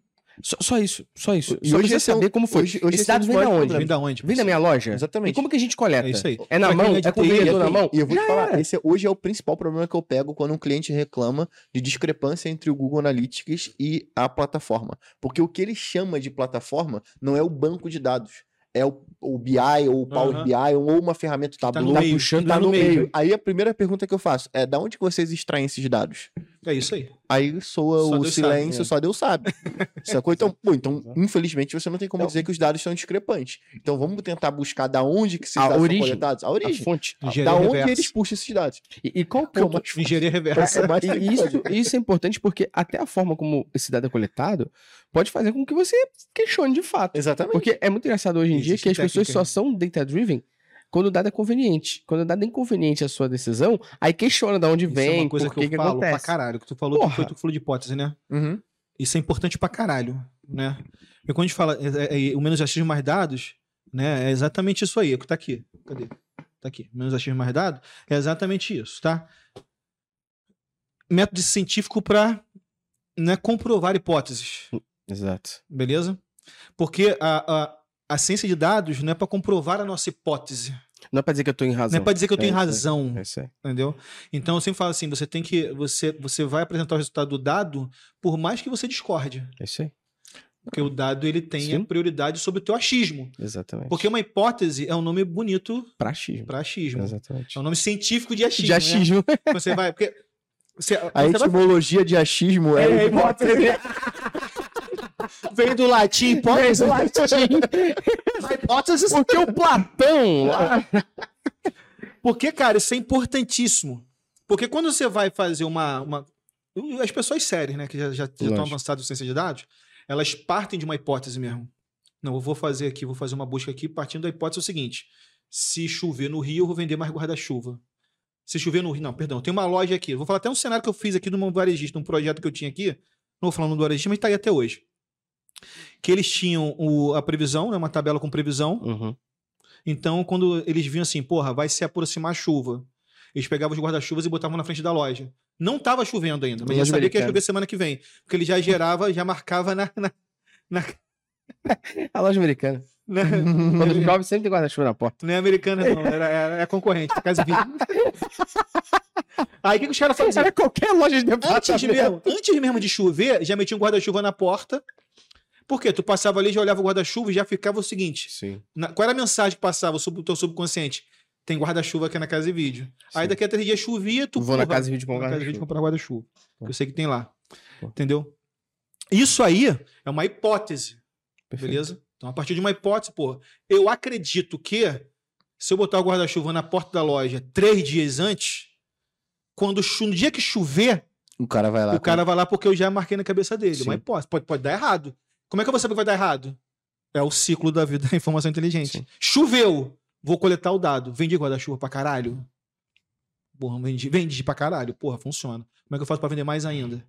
Só, só isso, só isso. E só hoje é um- saber como foi. hoje- hoje Esse é dado vem da onde? Vem da onde? Vem da minha loja? Exatamente. E como que a gente coleta? É isso aí. É na Pra mão? é de É com o na mão? E eu vou Já te falar, era. esse é- hoje é o principal problema que eu pego quando um cliente reclama de discrepância entre o Google Analytics e a plataforma. Porque o que ele chama de plataforma não é o banco de dados. É o, o BI ou o Power Aham. BI ou uma ferramenta Tá no Tableau. meio, puxando tá tá no no meio. meio. Aí a primeira pergunta que eu faço é: da onde que vocês extraem esses dados? É isso aí. Aí soa Só o Deus silêncio, sabe, é. só Deus sabe. <laughs> Sacou? Então, pô, então, infelizmente, você não tem como Então- dizer que os dados são discrepantes. Então vamos tentar buscar da onde que esses A dados origem. são coletados. A A origem. fonte. Engenharia Da onde reversa. eles puxam esses dados. E, e qual Que é o Engenharia reversa. É E isso, isso é importante porque até a forma como esse dado é coletado pode fazer com que você questione de fato. Exatamente. Porque é muito engraçado hoje em dia Existe que as pessoas técnica, só são data-driven quando o dado é conveniente. Quando o dado é inconveniente a sua decisão, aí questiona de onde Isso é vem, uma coisa por que que que falo pra acontece. caralho. Que tu falou, Porra. foi tu que falou de hipótese, né? Uhum. Isso é importante pra caralho, né? Porque quando a gente fala é, é, é, o menos achismo mais dados, né? É exatamente isso aí. É o que tá aqui. Cadê? Tá aqui. Menos achismo mais dados é exatamente isso, tá? Método científico pra né, comprovar hipóteses, Exato. beleza? Porque a, a, a ciência de dados não é pra comprovar a nossa hipótese. Não é pra dizer que eu tô em razão. Não é pra dizer que eu tenho É razão. É isso aí. Entendeu? Então eu sempre falo assim: você tem que. Você, você vai apresentar o resultado do dado, por mais que você discorde. É isso aí. Porque o dado ele tem Sim. a prioridade sobre o teu achismo. Exatamente. Porque uma hipótese é um nome bonito Pra achismo. para achismo. Exatamente. É um nome científico de achismo. De achismo. Né? Você vai. Porque. <laughs> Você, A você vai- etimologia de achismo é, É, hipótese. <laughs> Veio do latim hipótese. A hipótese. Porque o Platão lá. Porque, cara, isso é importantíssimo. Porque quando você vai fazer uma. uma... As pessoas sérias, né, que já, já, já estão avançadas em ciência de dados, elas partem de uma hipótese mesmo. Não, eu vou fazer aqui, vou fazer uma busca aqui partindo da hipótese o seguinte: se chover no Rio, eu vou vender mais guarda-chuva. Se chover no Rio, não, perdão, tem uma loja aqui. Vou falar até um cenário que eu fiz aqui de um varejista, um projeto que eu tinha aqui. Não vou falar no do varejista, mas tá aí até hoje. Que eles tinham o- a previsão, né, uma tabela com previsão, Uhum. então, quando eles viam assim, porra, vai se aproximar a chuva, eles pegavam os guarda-chuvas e botavam na frente da loja. Não tava chovendo ainda, mas já sabia que ia chover semana que vem. Porque ele já gerava, já marcava na. na, <laughs> A loja americana. na- <laughs> Quando <laughs> chove, sempre tem guarda-chuva na porta. não é americana, não, era, era, era concorrente, casa vidro. Aí o que, que os caras faziam? Era qualquer loja de Antes mesmo, departamento. antes mesmo de chover, já metiam um guarda-chuva na porta. Por quê? Tu passava ali, já olhava o guarda-chuva e já ficava o seguinte: Sim. Na- qual era a mensagem que passava sobre o teu subconsciente? Tem guarda-chuva aqui na casa de vídeo. Aí Sim. daqui a três dias chovia, tu Vou na casa de vídeo com vou na casa de vídeo guarda-chuva. comprar guarda-chuva. Eu sei que tem lá. Pô. Entendeu? Isso aí é uma hipótese, Perfeito. beleza? Então, a partir de uma hipótese, pô, eu acredito que se eu botar o guarda-chuva na porta da loja três dias antes, quando no dia que chover, O cara vai lá. o cara vai lá porque eu já marquei na cabeça dele. Sim. Uma hipótese. Pode, pode dar errado. Como é que eu vou saber que vai dar errado? É o ciclo da vida da informação inteligente. Sim. Choveu. Vou coletar o dado. Vendi guarda-chuva pra caralho. Porra, vendi, vendi pra caralho. Porra, funciona. Como é que eu faço pra vender mais ainda?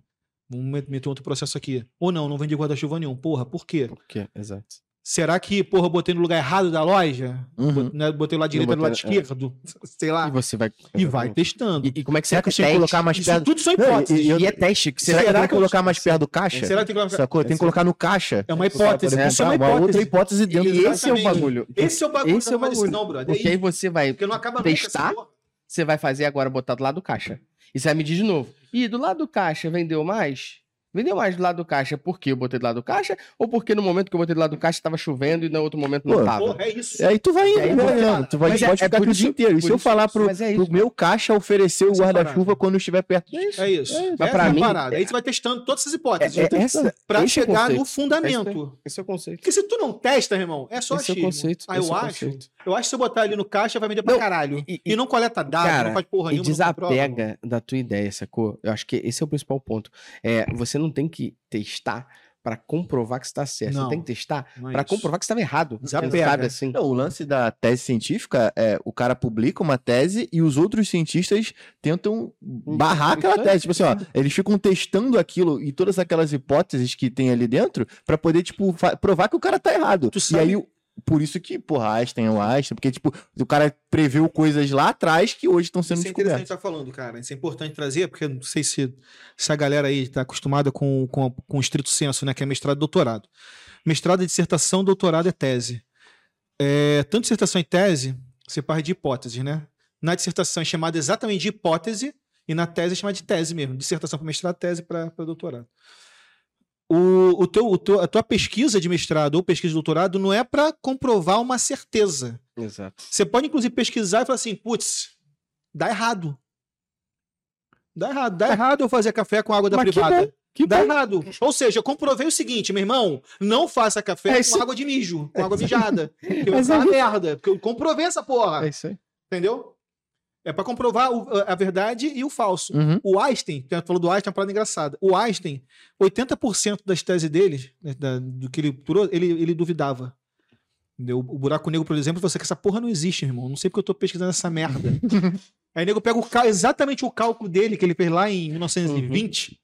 Vamos met- meter outro processo aqui. Ou não, não vendi guarda-chuva nenhum. Porra, por quê? Por quê? Exato. Será que, porra, eu botei no lugar errado da loja? Uhum. Né, Botei lá direito do lado é. esquerdo? <laughs> Sei lá. E você vai. E vai testando. E, e como é que você Será que eu tinha que teste? colocar mais Isso perto? tudo são e- hipóteses. e E é teste. Que você Será que Será eu tenho que que colocar mais perto do caixa? Será que tem que colocar... Sacou? Tem que colocar no caixa. É uma hipótese. Isso é uma hipótese. outra hipótese dentro E esse é o bagulho. Esse é o bagulho Esse é o bagulho. não, brother. Porque aí você vai. Porque não acaba nunca essa testar. Você vai fazer agora botar do lado do caixa. E você vai medir de novo. E do lado do caixa vendeu mais? Vendeu mais do lado do caixa porque eu botei do lado do caixa ou porque no momento que eu botei do lado do caixa tava chovendo e no outro momento não Pô, tava? Porra, é isso. E aí tu vai indo, E aí, né, cara, Leandro? Tu vai, mas é- pode é ficar por aqui o dia inteiro. E se eu falar pro, mas é isso. pro meu caixa oferecer o é guarda-chuva quando estiver perto É isso. É isso. Mas Essa pra é mim, parada. Aí você vai testando todas essas hipóteses. É, é essa, pra esse é chegar no fundamento. Esse é o conceito. Porque se tu não testa, irmão, é só Esse é o conceito, Aí esse eu é o acho, conceito. eu acho que se eu botar ali no caixa vai vender pra caralho. e- E, e- não coleta dados, não faz porra E nenhuma. comprova. desapega da tua ideia, sacou? Eu acho que esse é o principal ponto. É, você não tem que testar pra comprovar que está certo. Não, você tem que testar é pra isso. comprovar que estava errado. Sabe assim? Não, o lance da tese científica é o cara publica uma tese e os outros cientistas tentam barrar aquela aí, tese. Tipo assim, ó, eles ficam testando aquilo e todas aquelas hipóteses que tem ali dentro pra poder, tipo, provar que o cara tá errado. Tu E sabe- aí, o- por isso que, porra, Einstein é o Einstein, porque, tipo, o cara previu coisas lá atrás que hoje estão sendo Isso é interessante descobertas. estar falando, cara. Isso é importante trazer, porque não sei se, se a galera aí está acostumada com, com, com o estrito senso, né? Que é mestrado e doutorado. Mestrado é dissertação, doutorado é tese. É, tanto dissertação e tese, você parte de hipóteses, né? Na dissertação é chamada exatamente de hipótese, e na tese é chamada de tese mesmo. Dissertação para mestrado, tese para doutorado. O, o teu, o teu, a tua pesquisa de mestrado ou pesquisa de doutorado não é para comprovar uma certeza. Exato. Você pode, inclusive, pesquisar e falar assim, putz, dá errado. Dá errado. Dá errado eu fazer café com água da Mas que privada. bom, Que Dá bom. errado. Ou seja, eu comprovei o seguinte, meu irmão, não faça café É com isso. água de mijo, com água mijada. Que vai Mas <laughs> ficar é merda. Porque eu comprovei essa porra. É isso aí. Entendeu? É pra comprovar o- a verdade e o falso. Uhum. O Einstein, que falou do Einstein, é uma parada engraçada. O Einstein, 80% das teses dele, né, da- do que ele ele, ele duvidava. Entendeu? O buraco negro, por exemplo, você que essa porra não existe, irmão. Não sei porque eu tô pesquisando essa merda. <laughs> Aí o nego pega o exatamente o cálculo dele que ele fez lá em 1920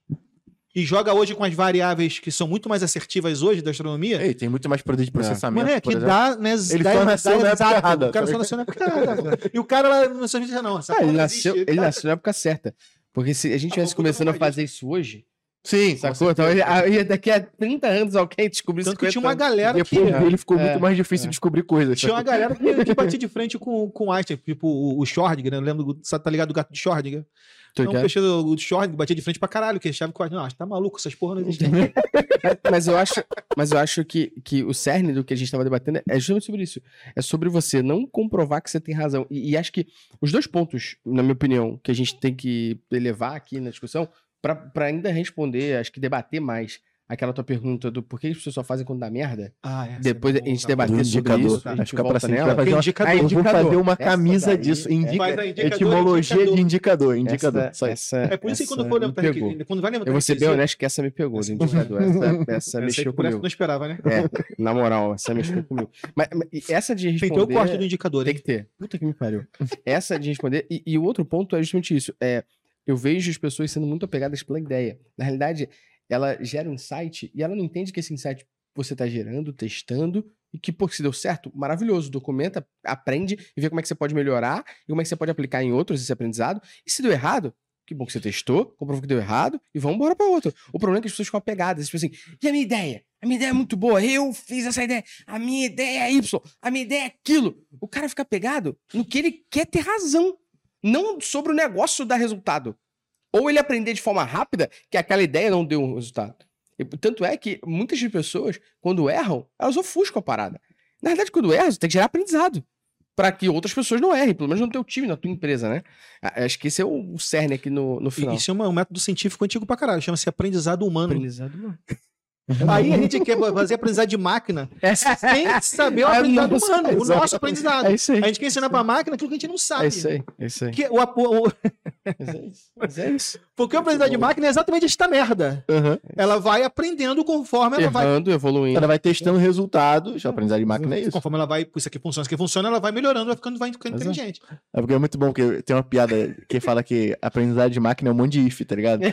e joga hoje com as variáveis que são muito mais assertivas hoje da astronomia. Ei, tem muito mais poder de processamento. Mano, é, que dá, né? Ele dá, só nasceu dá na época errada, O cara tá só nasceu na época errada. E o cara lá não sabia dizer, não. Essa Ah, porra ele, nasceu, existe. ele nasceu na época certa. Porque se a gente Ah, tivesse vou começando a fazer isso hoje, Sim, sacou? Então, aí, aí daqui a 30 anos alguém descobriu Tanto que 50 tinha uma anos. galera que. Depois dele ficou É, muito mais difícil é. descobrir coisas. Tinha uma galera que, que batia de frente com, com o Einstein, tipo o, o Schrödinger, né? Lembro, tá ligado do gato de Schrödinger? Então, o peixe do do Schrödinger batia de frente pra caralho, que achava que o Einstein, não, tá maluco, essas porra não existem. <laughs> Mas eu acho, mas eu acho que, que o cerne do que a gente estava debatendo é justamente sobre isso. É sobre você não comprovar que você tem razão. E, e acho que os dois pontos, na minha opinião, que a gente tem que elevar aqui na discussão, para ainda responder, acho que debater mais aquela tua pergunta do por que as pessoas só fazem quando dá merda, Ah, essa depois é a gente debater sobre indicador. isso, a Vai gente ficar pra cima. nela. Fazer uma- Indicador. Ah, eu vou fazer uma camisa daí disso. é- Indica, aí, indicador, etimologia indicador. de indicador. Indicador. Essa, só isso. essa, É por isso que quando for lembrar pegou. que, quando vai lembrar Eu vou ser bem honesto que essa me pegou, do Essa- indicador. Essa, <laughs> essa mexeu por essa comigo. não esperava, né? É, na moral, essa mexeu comigo. Mas, mas essa de responder... Então eu corto do indicador, Tem que ter. Puta que me pariu. <laughs> Essa de responder. E, e o outro ponto é justamente isso. É, eu vejo as pessoas sendo muito apegadas pela ideia. Na realidade, ela gera um insight e ela não entende que esse insight você está gerando, testando, e que, pô, se deu certo, maravilhoso. Documenta, aprende e vê como é que você pode melhorar e como é que você pode aplicar em outros esse aprendizado. E se deu errado, que bom que você testou, comprovou que deu errado e vamos embora para outro. O problema é que as pessoas ficam apegadas, tipo assim, e a minha ideia? A minha ideia é muito boa, eu fiz essa ideia, a minha ideia é Y, a minha ideia é aquilo. O cara fica pegado no que ele quer ter razão, não sobre o negócio dar resultado. Ou ele aprender de forma rápida que aquela ideia não deu um resultado. E, tanto é que muitas pessoas, quando erram, elas ofuscam a parada. Na verdade, quando erram, você tem que gerar aprendizado. Para que outras pessoas não errem, pelo menos no teu time, na tua empresa, né? Acho que esse é o cerne aqui no, no E final. Isso é um método científico antigo pra caralho, chama-se aprendizado humano. Aprendizado, mano. Aí a gente quer fazer aprendizado de máquina Essa sem saber o É aprendizado humano, o nosso aprendizado. É isso aí. A gente quer ensinar pra máquina aquilo que a gente não sabe. É isso aí. É isso aí. Porque o, o- <laughs> é isso. É isso. porque o aprendizado de máquina é exatamente esta merda. Aham. Ela vai aprendendo conforme ela vai. Errando, evoluindo. Ela vai testando resultados. A aprendizagem de máquina é isso. Conforme ela vai, isso aqui funciona, isso aqui funciona, ela vai melhorando, vai ficando, vai ficando Exato. inteligente. É porque é muito bom, porque tem uma piada que fala que aprendizagem de máquina é um monte de if, tá ligado? <laughs>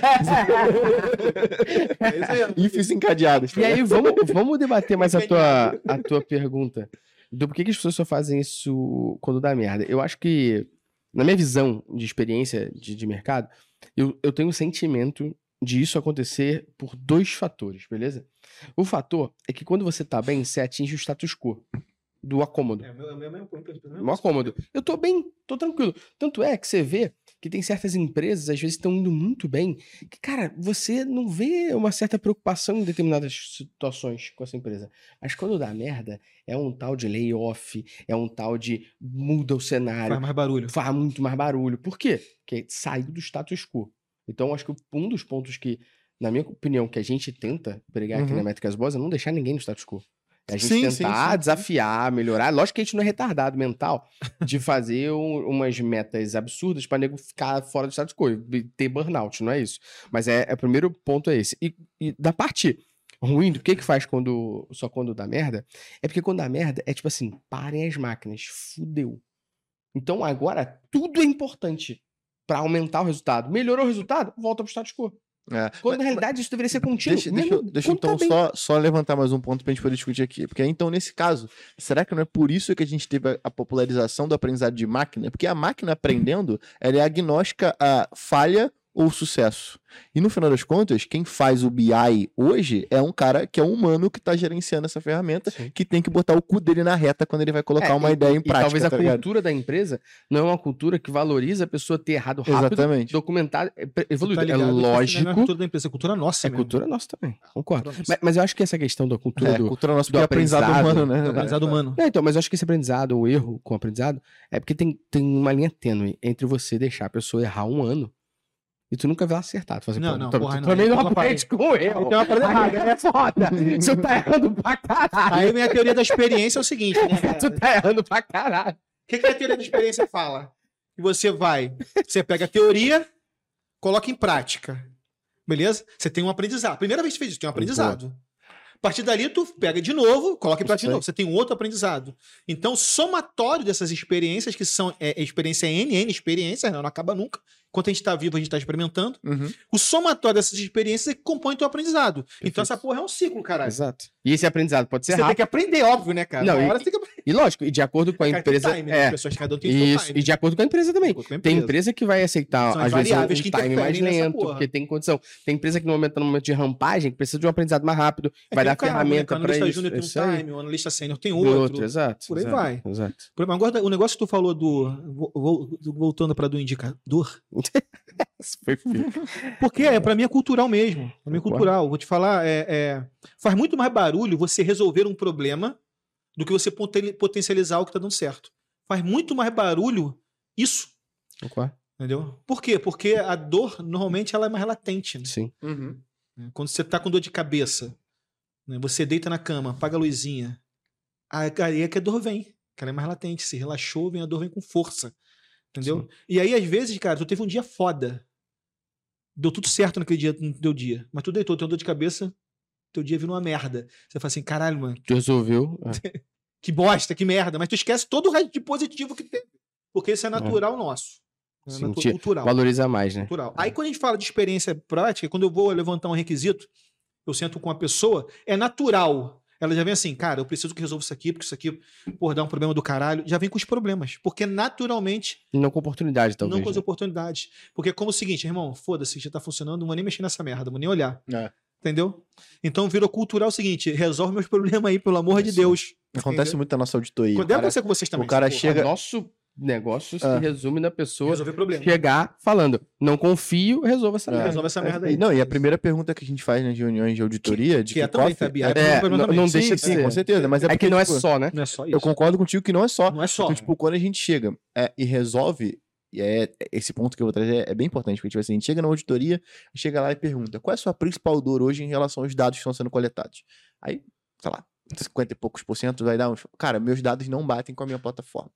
É isso aí. Ifs encadeados. Tá E aí, vamos, vamos debater mais a tua, a tua pergunta. Do porquê que as pessoas só fazem isso quando dá merda. Eu acho que, na minha visão de experiência de, de mercado, eu, eu tenho um sentimento de isso acontecer por dois fatores, beleza? O fator é que quando você tá bem, você atinge o status quo do acômodo. É, meu, meu, meu, meu, meu, Mó cômodo. Eu tô bem, tô tranquilo. Tanto é que você vê que tem certas empresas, às vezes, estão indo muito bem, que, cara, você não vê uma certa preocupação em determinadas situações com essa empresa. Mas quando dá merda, é um tal de layoff, é um tal de muda o cenário, Faz mais barulho. faz muito mais barulho. Por quê? Porque saiu do status quo. Então, acho que um dos pontos que, na minha opinião, que a gente tenta pregar aqui Uhum. na Métricas Boas é não deixar ninguém no status quo. A gente sim, tentar sim, sim. desafiar, melhorar. Lógico que a gente não é retardado mental <laughs> de fazer um- umas metas absurdas para nego ficar fora do status quo e ter burnout, não é isso. Mas é, é o primeiro ponto é esse. E, e da parte ruim, do que que faz quando só quando dá merda? É porque quando dá merda é tipo assim, parem as máquinas, fudeu. Então agora tudo é importante para aumentar o resultado. Melhorou o resultado, volta pro status quo. É. Quando na realidade isso deveria ser contínuo. Deixa, deixa, mesmo deixa tá então só, só levantar mais um ponto pra gente poder discutir aqui. Porque então, nesse caso, será que não é por isso que a gente teve a, a popularização do aprendizado de máquina? Porque a máquina aprendendo, ela é agnóstica a falha ou sucesso. E no final das contas, quem faz o BI hoje é um cara que é um humano que tá gerenciando essa ferramenta, Sim. que tem que botar o cu dele na reta quando ele vai colocar É, uma e- ideia em E prática. talvez a tá ligado? cultura da empresa não é uma cultura que valoriza a pessoa ter errado rápido, Exatamente. documentado, é, Você evoluído. tá é ligado que isso não é a lógico. cultura da empresa, é cultura nossa É mesmo. cultura nossa também, concordo. Nossa. Mas, mas eu acho que essa questão da cultura É, do. cultura nossa, do é aprendizado aprendizado, humano, né? Do aprendizado humano. Não, então, mas eu acho que esse aprendizado, o erro com o aprendizado, é porque tem, tem uma linha tênue entre você deixar a pessoa errar um ano e tu nunca vai acertar. Tu assim, Não, não, tu, porra, tu não, também não aprende com. Aí tem uma parada errada. é foda. Você tá errando pra caralho. Aí minha teoria da experiência é o seguinte, né? <laughs> Tu tá errando pra caralho. O que, que a teoria da experiência fala? Que você vai, você pega a teoria, coloca em prática. Beleza? Você tem um aprendizado. Primeira vez que você fez isso, tem um aprendizado. A partir dali, tu pega de novo, coloca em prática de novo. Você tem um outro aprendizado. Então, somatório dessas experiências, que são é, experiência N, N experiências, né? não acaba nunca. Enquanto a gente tá vivo, a gente tá experimentando. Uhum. O somatório dessas experiências é que compõe teu aprendizado. Então, Perfeito. essa porra é um ciclo, caralho. Exato. E esse aprendizado pode ser Você tem rápido. que aprender, óbvio, né, cara? Não, e- você tem que aprender. E lógico, e de acordo com a Cara, tem empresa. time, né? é, As pessoas, cada um tem isso, time. e de acordo com a empresa também. A Tem empresa. que vai aceitar, São às vezes, um que time mais lento, porque tem condição. Tem empresa que no momento, tá no momento de rampagem, precisa de um aprendizado mais rápido, É vai dar um ferramenta né? O pra analista isso. júnior tem isso um time, o analista sênior tem Tem outro. outro, exato. Por aí exato, vai. Exato. Agora, o negócio que tu falou do. vo- vo- Voltando para do indicador. <laughs> Foi. Porque é, pra mim é cultural mesmo. Pra mim é cultural. Vou te falar, é, é- faz muito mais barulho você resolver um problema do que você poten- potencializar o que tá dando certo. Faz muito mais barulho isso. Concordo? Entendeu? Por quê? Porque a dor, normalmente, ela é mais latente. né? Sim. Uhum. né? Quando você tá com dor de cabeça, né? você deita na cama, apaga a luzinha, aí aí é que a dor vem. que Ela é mais latente. Se relaxou, vem a dor vem com força. Entendeu? Sim. E aí, às vezes, cara, tu teve um dia foda. Deu tudo certo naquele dia, no teu dia. Mas tu deitou, teu dor de cabeça, teu dia virou uma merda. Você fala assim, caralho, mano, Tu resolveu. é. <laughs> que bosta, que merda. Mas tu esquece todo o resto de positivo que teve. Porque isso é natural nosso. É Sim, natu- te- cultural. Valoriza mais, né? Cultural. Aí quando a gente fala de experiência prática, quando eu vou levantar um requisito, eu sento com uma pessoa, é natural. Ela já vem assim, cara, eu preciso que resolva isso aqui, porque isso aqui, por dar um problema do caralho. Já vem com os problemas. Porque naturalmente E não com oportunidade, talvez. não com as né? oportunidades. Porque é como o seguinte, irmão, foda-se, já tá funcionando, não vou nem mexer nessa merda, vou nem olhar. É. Entendeu? Então virou cultural o seguinte, resolve meus <laughs> problemas aí, pelo amor de. Deus. Acontece Entendeu? muito na nossa auditoria. Deve acontecer com vocês também. o cara chega- nosso negócio se Ah. resume na pessoa Resolver problema. chegar falando, não confio, resolva essa É. merda. Resolve essa merda E, aí. Não, e a primeira pergunta que a gente faz nas reuniões de auditoria, de Que é também, kickoff, Fabi. é- Aí É, pergunta não, também. não Sim, deixa de sim, ser. com certeza. Mas é, É que porque, não é tipo, só, né? Não é só isso. Eu concordo contigo que não é só. Não é só. Então, tipo, quando a gente chega é, e resolve, e é esse ponto que eu vou trazer é, é bem importante, porque tipo assim, a gente chega na auditoria, chega lá e pergunta: qual é a sua principal dor hoje em relação aos dados que estão sendo coletados? Aí, sei lá, 50 e poucos por cento vai dar uns. Cara, meus dados não batem com a minha plataforma.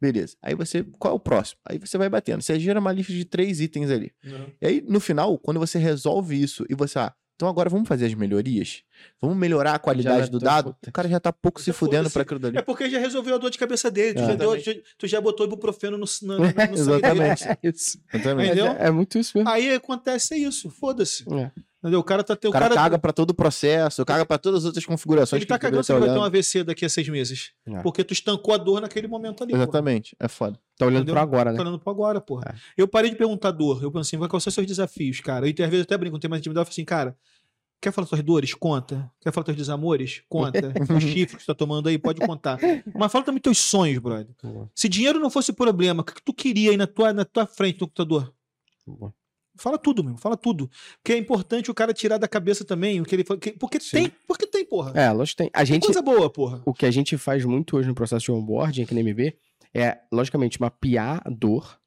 Beleza. Aí você. Qual é o próximo? Aí você vai batendo. Você gera uma lista de três itens ali. Uhum. E aí, no final, quando você resolve isso e você, ah, então agora vamos fazer as melhorias? Vamos melhorar a qualidade do dado? importante. O cara já tá pouco se fudendo pra aquilo dali. É porque já resolveu a dor de cabeça dele. Tu, É. já, deu, tu, tu já botou ibuprofeno no, no, <laughs> no. Exatamente. É isso. Exatamente. Entendeu? É, é muito isso mesmo. Aí acontece isso. Foda-se. É. Entendeu? O cara tá O o cara, cara, caga pra todo o processo, caga pra todas as outras configurações ele tá que cagando ele vai tá ter um. AVC daqui a seis meses. É. Porque tu estancou a dor naquele momento ali. porra. Exatamente, é foda. Tá olhando pro agora, né? Tô olhando pro agora, porra. É. Eu parei de perguntar dor. Eu pensei, assim, quais são os seus desafios, cara? Eu às vezes até brinco, tem mais intimidade. Eu falei assim, cara, Quer falar suas dores? Conta. Quer falar teus desamores? Conta. <laughs> Os chifres que você tá tomando aí, pode contar. Mas fala também teus sonhos, brother. Boa. Se dinheiro não fosse problema, o que que tu queria aí na tua, na tua frente no computador? Boa. Fala tudo, meu. Fala tudo. Porque é importante o cara tirar da cabeça também o que ele fa- que- Porque Sim. tem, porque tem, porra. É, lógico que tem. A gente, Coisa boa, porra. o que a gente faz muito hoje no processo de onboarding aqui na MB é, logicamente, mapear a dor,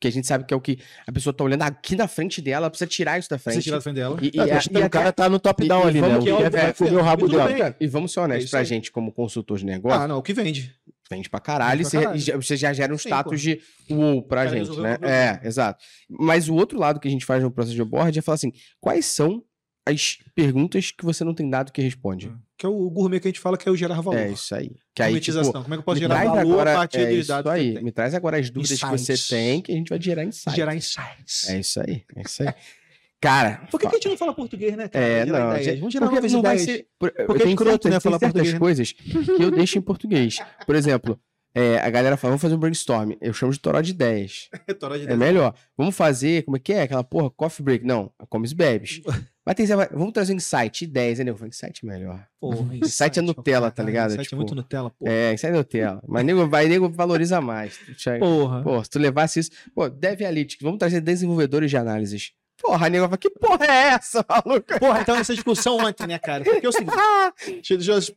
que a gente sabe que é o que a pessoa tá olhando aqui na frente dela, ela precisa tirar isso da frente. Você tirar da frente dela. E, e, Ah, a- gostei, e o cara tá no top-down ali, né? que é vai é, comer o rabo dela. e vamos ser É honestos isso pra gente, como consultor de negócio, Ah, não, o que vende. Vende pra caralho, Vende e pra você, caralho. já- você já gera um Sim, status pô. de uou pra Cara, gente, né? É, exato. Mas o outro lado que a gente faz no processo de onboarding é falar assim, quais são as perguntas que você não tem dado que responde? Que é o gourmet que a gente fala que é o gerar valor. É isso aí. Que aí, tipo. Como é que eu posso gerar valor agora, a partir é dos dados aí. Me traz agora as dúvidas que você Insights. tem que a gente vai gerar insight. Gerar insights. É isso aí, é isso aí. <laughs> Cara, Por que, que a gente não fala português, né, cara? É, Gerar não, ideias. gente, Vamos gerar porque não vai ser. Por, Porque é tenho escroto, né, falar português, né? coisas que eu deixo em português. Por exemplo, é, a galera fala, vamos fazer um brainstorm. Eu chamo de toró de ideias. <laughs> Toró de É ideias. melhor. Vamos fazer, como é que é? Aquela porra, coffee break. Não, comes bebes. <laughs> Mas tem, vamos trazer um insight, ideias, né? Eu falei, insight é melhor. Porra, <laughs> Insight é pra Nutella, tá ligado? Insight Tipo, é muito Nutella, porra. É, insight é Nutella. Mas nego vai, nego valoriza mais. Porra. Pô, se tu levasse isso. Pô, Dev Analytics, vamos trazer desenvolvedores de análises. Porra, a nego fala, que porra é essa, <laughs> maluco? Porra, então essa discussão ontem, né, cara? Porque é o seguinte. <laughs>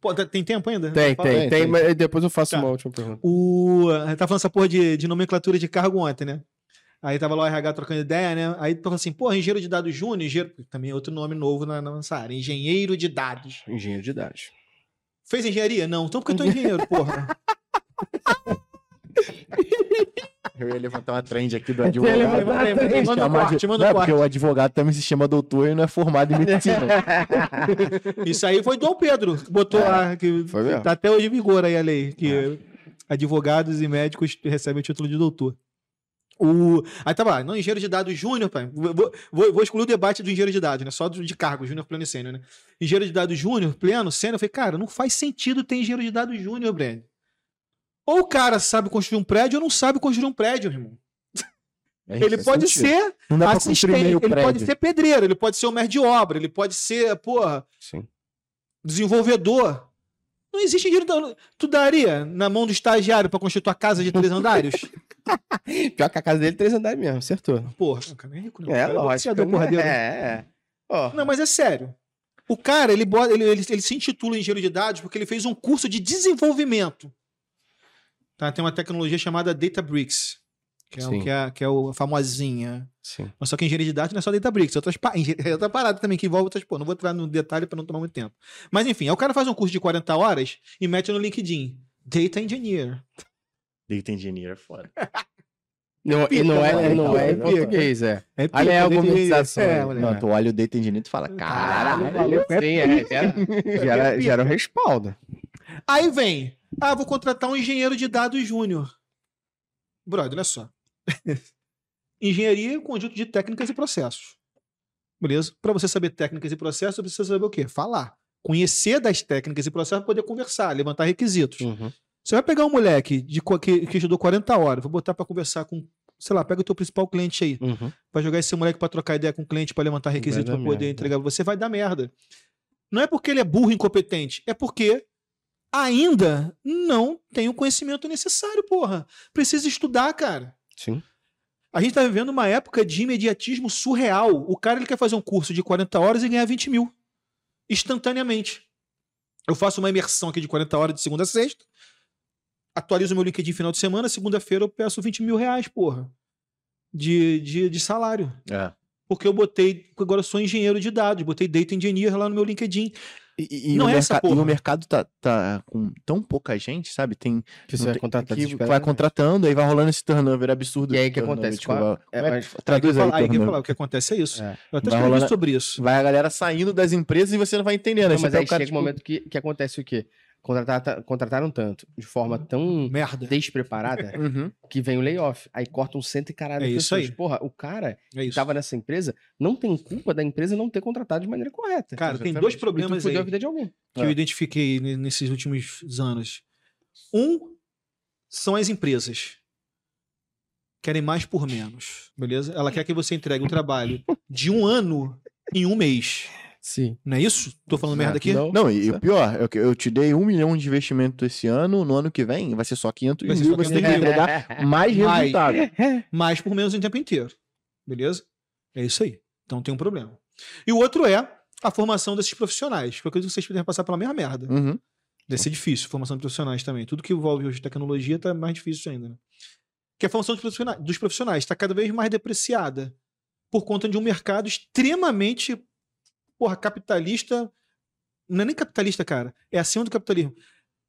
pô, tem tempo ainda? Tem, tem, Tem, tem, mas depois eu faço Tá. uma última pergunta. O... a gente tá falando essa porra de, de nomenclatura de cargo ontem, né? Aí tava lá o RH trocando ideia, né? Aí tu falou assim, porra, engenheiro de dados júnior, engenheiro... também é outro nome novo na, na nossa área, engenheiro de dados. Engenheiro de dados. Fez engenharia? Não. Então porque eu tô engenheiro, <laughs> porra. Eu ia levantar uma trend aqui do <laughs> advogado. Manda o corte, manda Não, o porque corte. o advogado também se chama doutor e não é formado em medicina. <laughs> Isso aí foi Dom Pedro, que botou lá, que Foi mesmo. tá até hoje em vigor aí a lei, que advogados e médicos recebem o título de doutor. O... Aí tava lá, não, engenheiro de dados júnior, pai. Vou, vou, vou excluir o debate do engenheiro de dados, né? Só do, de cargo, júnior, pleno e sênior, né? Engenheiro de dados júnior, pleno, sênior. Eu falei, cara, não faz sentido ter engenheiro de dados júnior, Brand. Ou o cara sabe construir um prédio ou não sabe construir um prédio, irmão. Ele Faz pode sentido. ser Não assistente, ele pode prédio. ser pedreiro, ele pode ser o mestre de obra, ele pode ser, porra, Sim. desenvolvedor. Não existe dinheiro. Tu daria na mão do estagiário pra construir tua casa de três andares? <laughs> Pior que a casa dele, três andares mesmo, acertou. Porra, o cara é rico, né? O É, cara lógico. boxeador, porradeiro. É, é. Não, mas é sério. O cara, ele, bota- ele, ele, ele se intitula engenheiro de dados porque ele fez um curso de desenvolvimento. Tá? Tem uma tecnologia chamada Databricks, que é, o- que é, que é o- a famosinha. sim. Mas só que engenharia de dados não é só Databricks, é outras pa- <laughs> engen- é outra parada também que envolve outras. Pô, não vou entrar no detalhe para não tomar muito tempo. Mas enfim, aí o cara faz um curso de 40 horas e mete no LinkedIn. Data Engineer. Data engineer é foda. <laughs> Não, e pica, não é, não é é em pica. português, é. É Olha aí a pica, argumentação. É, aí. moleque. Não, tu olha o data engineer e tu fala, caralho. Caralho, Sim, é, gera, gera, gera um respaldo. Aí vem. Ah, vou contratar um engenheiro de dados júnior. Brother, olha só. <laughs> Engenharia é um conjunto de técnicas e processos. Beleza? Para você saber técnicas e processos, você precisa saber o quê? Falar. Conhecer das técnicas e processos para poder conversar, levantar requisitos. Uhum. Você vai pegar um moleque de, que, que estudou 40 horas, vou botar para conversar com, sei lá, pega o teu principal cliente aí. Uhum. Vai jogar esse moleque para trocar ideia com o cliente, para levantar requisito, dar para poder merda. entregar. Você vai dar merda. Não é porque ele é burro e incompetente, é porque ainda não tem o conhecimento necessário, porra. Precisa estudar, cara. Sim. A gente tá vivendo uma época de imediatismo surreal. O cara ele quer fazer um curso de 40 horas e ganhar 20 mil. Instantaneamente. Eu faço uma imersão aqui de 40 horas de segunda a sexta. Atualizo meu LinkedIn final de semana. Segunda-feira eu peço 20 mil reais, porra. De, de, de salário. É. Porque eu botei. Agora eu sou engenheiro de dados. Botei data engineer lá no meu LinkedIn. E, e Não o é essa merca- e porra. o mercado tá, tá com tão pouca gente, sabe? Tem, Que você vai tem- contratar que vai né? contratando, aí vai rolando esse turnover absurdo. E aí o que acontece? tipo, Qual- é, é mas- Traduz aí, aí, que falar, aí o que acontece é isso. É. Eu até Vai escrevi rolando- sobre isso. Vai a galera saindo das empresas e você não vai entendendo. Aí Não, mas aí o cara, chega um tipo, momento que, que acontece o quê? Contratar, ta- contrataram tanto, de forma tão Merda. despreparada, <laughs> Uhum. que vem o layoff. Aí cortam cento e caralho É de isso pessoas. aí. Porra, o cara É que tava nessa empresa não tem culpa da empresa não ter contratado de maneira correta. Cara, tem Exatamente. dois e tu problemas aí a vida de alguém. que É. eu identifiquei ne- nesses últimos anos. Um são as empresas. Querem mais por menos, beleza? Ela quer que você entregue o trabalho de um ano em um mês. Sim. Não é isso? Tô falando merda aqui? Não. Não, e, e o pior, é que eu te dei um milhão de investimento esse ano, no ano que vem vai ser só 500 Vai ser mil, só você tem que 500 entregar mais <laughs> <laughs> Mais. resultado. Mas por menos o tempo inteiro. Beleza? É isso aí. Então tem um problema. E o outro é a formação desses profissionais. Foi coisa que vocês podem passar pela mesma merda. Uhum. Deve ser difícil, formação de profissionais também. Tudo que envolve hoje tecnologia tá mais difícil ainda, né? Que a formação dos profissionais está cada vez mais depreciada por conta de um mercado extremamente, porra, capitalista. Não é nem capitalista, cara. É acima do capitalismo.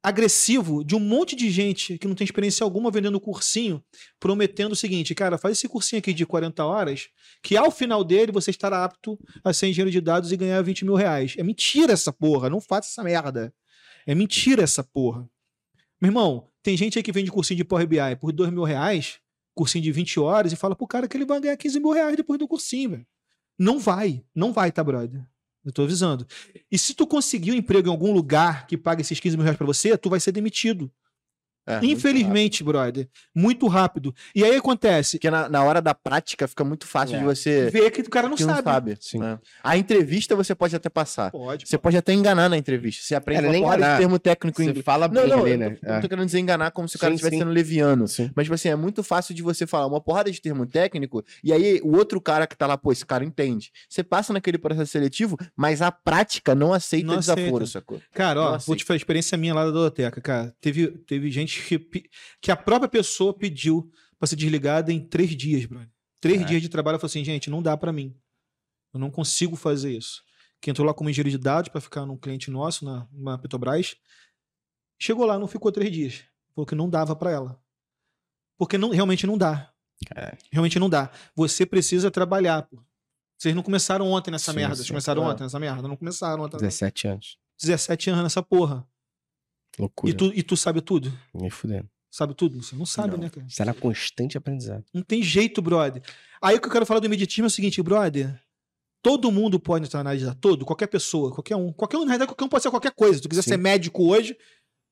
Agressivo de um monte de gente que não tem experiência alguma vendendo cursinho, prometendo o seguinte, cara, faz esse cursinho aqui de 40 horas, que ao final dele você estará apto a ser engenheiro de dados e ganhar 20 mil reais. É mentira essa porra, não faça essa merda. É mentira essa porra. Meu irmão, tem gente aí que vende cursinho de Power BI por 2 mil reais, cursinho de 20 horas, e fala pro cara que ele vai ganhar 15 mil reais depois do cursinho, velho. Não vai. Não vai, tá, brother? Eu tô avisando. E se tu conseguir um emprego em algum lugar que paga esses 15 mil reais pra você, tu vai ser demitido. É, muito. Infelizmente, brother. Muito rápido. E aí acontece. Porque na, na hora da prática fica muito fácil É. de você. Vê que o cara não que sabe. não sabe. Sim. né? A entrevista você pode até passar. Pode. Você pode até enganar na entrevista. Você aprende Cara, uma de termo técnico em Você fala Não, bem não, ali, eu né? tô, eu tô querendo dizer enganar como se o cara estivesse sendo leviano. Sim. Mas, tipo assim, é muito fácil de você falar uma porrada de termo técnico e aí o outro cara que tá lá, pô, esse cara entende. Você passa naquele processo seletivo, mas a prática não aceita Não desaforo, aceita. sacou? Cara, ó, vou te falar a experiência minha lá da Dodoteca, cara. Teve, teve gente que, pe- que a própria pessoa pediu pra ser desligada em três dias, brother. Três É. dias de trabalho. Eu falei assim, gente, não dá pra mim. Eu não consigo fazer isso. Que entrou lá como engenheiro de dados pra ficar num cliente nosso, na, na Petrobras. Chegou lá, não ficou três dias. Falou que não dava pra ela. Porque não, realmente não dá. Caralho. Realmente não dá. Você precisa trabalhar, pô. Vocês não começaram ontem nessa Sim, merda. sim. Vocês começaram É. ontem nessa merda. Não começaram ontem. 17 anos. 17 anos nessa porra. Loucura. E tu, e tu sabe tudo? Me fudendo. Sabe tudo? Você não sabe, Não. né, cara? Será constante aprendizado. Não tem jeito, brother. Aí o que eu quero falar do imediatismo é o seguinte, brother. Todo mundo pode entrar na dados. Todo, qualquer pessoa, qualquer um. Qualquer um, na realidade, qualquer um pode ser qualquer coisa. Se tu quiser Sim. ser médico hoje,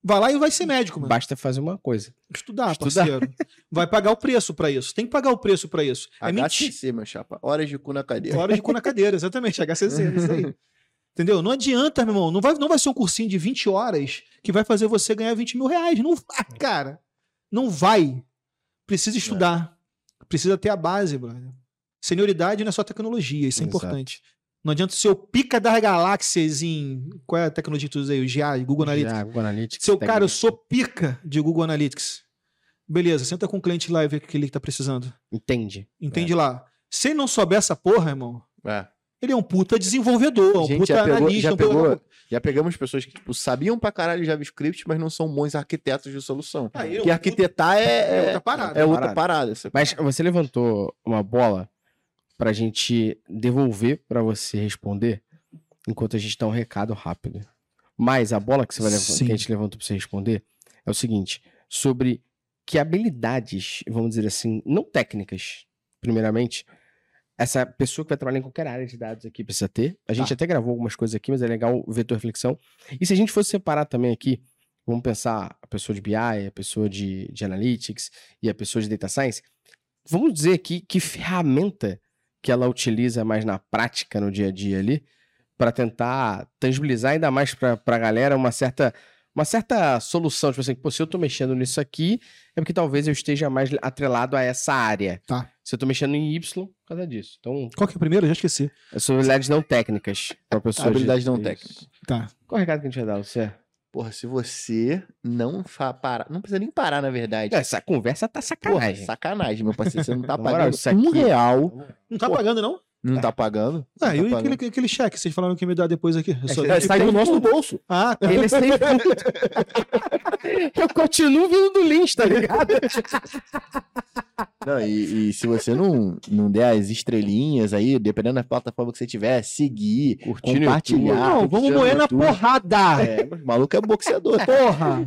vai lá e vai ser médico, mano. Basta fazer uma coisa. Estudar, Estudar. parceiro. Vai pagar o preço pra isso. Tem que pagar o preço pra isso. É mentira. HCC, meu chapa. Horas de cu na cadeira. Hora de cu na cadeira, exatamente. HCC, isso aí. <laughs> Entendeu? Não adianta, meu irmão. Não vai, não vai ser um cursinho de 20 horas que vai fazer você ganhar 20 mil reais. Não vai, cara. Não vai. Precisa estudar. Precisa ter a base, brother. Senioridade não é só tecnologia, isso é Exato. importante. Não adianta ser o pica das galáxias em. Qual é a tecnologia que tu usa aí? O GA, Google Analytics. Já, Google Analytics. Seu cara, eu sou pica de Google Analytics. Beleza, senta com o cliente lá e vê o que ele tá precisando. Entende. Entende lá. Se ele não souber essa porra, irmão, É. ele é um puta desenvolvedor, um Gente, puta já pegou- analista. já um puta- pegou- Já pegamos pessoas que tipo, sabiam pra caralho JavaScript, mas não são bons arquitetos de solução. Ah, é um Porque arquitetar puta- é, é outra parada. é outra Parada. parada. Mas você levantou uma bola pra gente devolver pra você responder enquanto a gente dá um recado rápido. Mas a bola que, você vai levantar, que a gente levantou pra você responder é o seguinte: sobre que habilidades, vamos dizer assim, não técnicas, primeiramente, essa pessoa que vai trabalhar em qualquer área de dados aqui precisa ter. A gente Tá. até gravou algumas coisas aqui, mas é legal ver tua reflexão. E se a gente fosse separar também aqui, vamos pensar a pessoa de BI, a pessoa de, de Analytics e a pessoa de Data Science, vamos dizer aqui que ferramenta que ela utiliza mais na prática, no dia a dia ali, para tentar tangibilizar ainda mais para a galera uma certa, uma certa solução. Tipo assim, pô, se eu tô mexendo nisso aqui, é porque talvez eu esteja mais atrelado a essa área. Tá. Se eu tô mexendo em Y, por causa disso. Então, Qual que é o primeiro? Já esqueci. são habilidades não técnicas para de- Habilidades não técnicas. Tá. Qual o recado que a gente vai dar, Luciano? Porra, se você não fa parar. Não precisa nem parar, na verdade. Essa conversa tá Porra, sacanagem. sacanagem, meu parceiro. Você não tá <laughs> Na moral, pagando isso um aqui- real. Não tá pagando, não? Não tá pagando? Ah, Não e tá aquele, pagando. aquele cheque? Vocês falaram que ia me dar depois aqui. Eu só- É, sai do nosso bolso. Ah, tá. Ele sempre. <laughs> eu continuo vindo do Lynch, tá ligado? Não, e, e se você não, não der as estrelinhas aí, dependendo da plataforma que você tiver, seguir, Curtir no compartilhar. Não, vamos moer na porrada. É, o maluco é boxeador. Porra.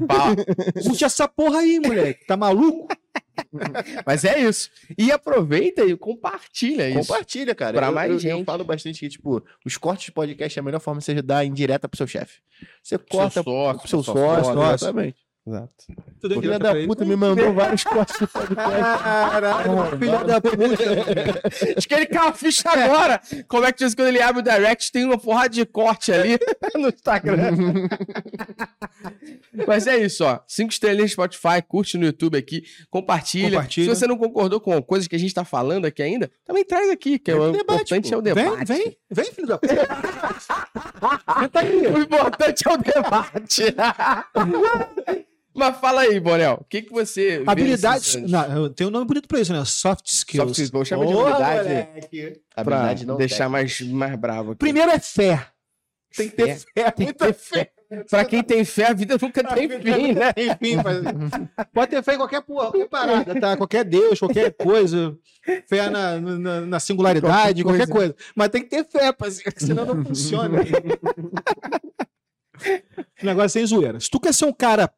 Curte essa porra aí, moleque. Tá maluco? <laughs> Mas é isso. E aproveita e compartilha isso. Compartilha, cara. Pra eu, mais eu, gente. Eu falo bastante que, tipo, os cortes de podcast é a melhor forma de você dar indireta pro seu chefe. Você corta sócio, pro seu seu sócio, sócio. exatamente. Exato. Tu deu Filha da puta me mandou vários cortes do podcast. Caralho, filha da puta. <laughs> Acho que ele caiu a ficha agora. Como é que diz quando ele abre o direct, tem uma porrada de corte ali <laughs> no Instagram. <laughs> Mas é isso, ó. Cinco estrelas no Spotify, curte no YouTube aqui, compartilha. Compartilha. Se você não concordou com coisas que a gente tá falando aqui ainda, também traz aqui, que é o Debate, importante pô. é o Vem, debate. vem, vem, filho da puta. Senta aqui. O importante é o debate. Mas fala aí, Bonel. O que, que você. Habilidades. Não, tem um nome bonito pra isso, né? Soft skills. Soft skills, vou chamar de habilidade. moleque. Habilidade não deixar mais, mais bravo aqui. Primeiro é fé. Tem que ter fé. Tem que muita ter fé. Pra quem tem fé, a vida nunca <laughs> tem fim, né? Enfim, mas... pode ter fé em qualquer porra, qualquer parada, tá? Qualquer Deus, qualquer coisa. Fé na, na, na singularidade, Qualquer qualquer coisa. Mas tem que ter fé, parceiro, senão não <laughs> funciona. o negócio é sem zoeira. Se tu quer ser um cara,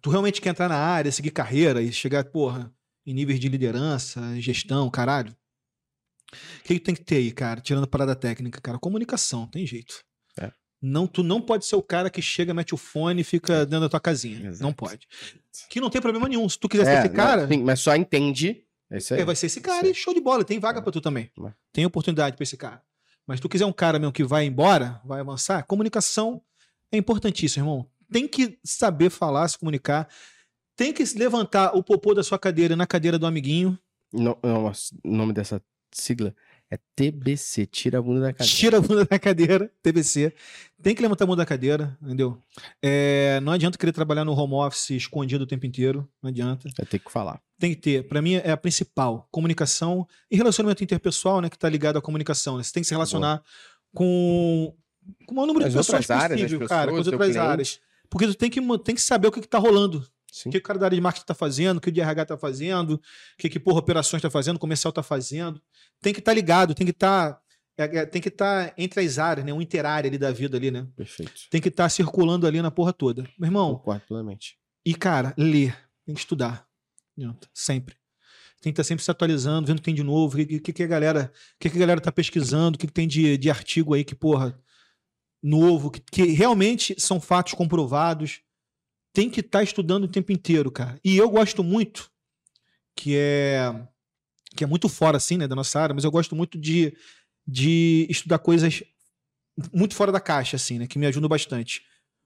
tu realmente quer entrar na área, seguir carreira e chegar, porra, em níveis de liderança, gestão, caralho. O que, que tem que ter aí, cara? Tirando a parada técnica, cara. Comunicação, tem jeito. É. Não, tu não pode ser o cara que chega, mete o fone e fica dentro da tua casinha. Exato. Não pode. Que não tem problema nenhum. Se tu quiser ser É, esse cara, não, sim, mas só entende. É isso aí. é, vai ser esse cara e show de bola. Tem vaga pra tu também. Tem oportunidade pra esse cara. Mas se tu quiser um cara mesmo que vai embora, vai avançar, comunicação é importantíssimo, irmão. Tem que saber falar, se comunicar. Tem que levantar o popô da sua cadeira na cadeira do amiguinho. Não, não, o nome dessa sigla é TBC, tira a bunda da cadeira. Tira a bunda da cadeira, TBC. Tem que levantar a bunda da cadeira, entendeu? É, não adianta querer trabalhar no home office escondido o tempo inteiro. Não adianta. Vai ter que falar. Tem que ter. Pra mim é a principal. Comunicação e relacionamento interpessoal, né? Que tá ligado à comunicação. Né? Você tem que se relacionar com, com o maior número As de pessoas áreas, possível, as cara. Com as pessoas, outras cliente. áreas. Porque tu tem que, tem que saber o que, que tá rolando. Sim. O que o cara da área de marketing tá fazendo, o que o de RH tá fazendo, o que, que porra, operações tá fazendo, o comercial tá fazendo. Tem que estar ligado, tem que estar. tem que estar entre as áreas, né? Um interárea ali da vida ali, né? Perfeito. Tem que estar circulando ali na porra toda. Meu irmão, Concordo plenamente. e, cara, ler. Tem que estudar. Sempre. Tem que estar sempre se atualizando, vendo o que tem de novo, o que, que, que a galera. O que, que a galera tá pesquisando, o que, que tem de, de artigo aí que, porra, novo, que, que realmente são fatos comprovados. Tem que estar estudando o tempo inteiro, cara. E eu gosto muito, que é. Que é muito fora, assim, né, da nossa área, mas eu gosto muito de, de estudar coisas muito fora da caixa, assim, né, que me ajudam bastante.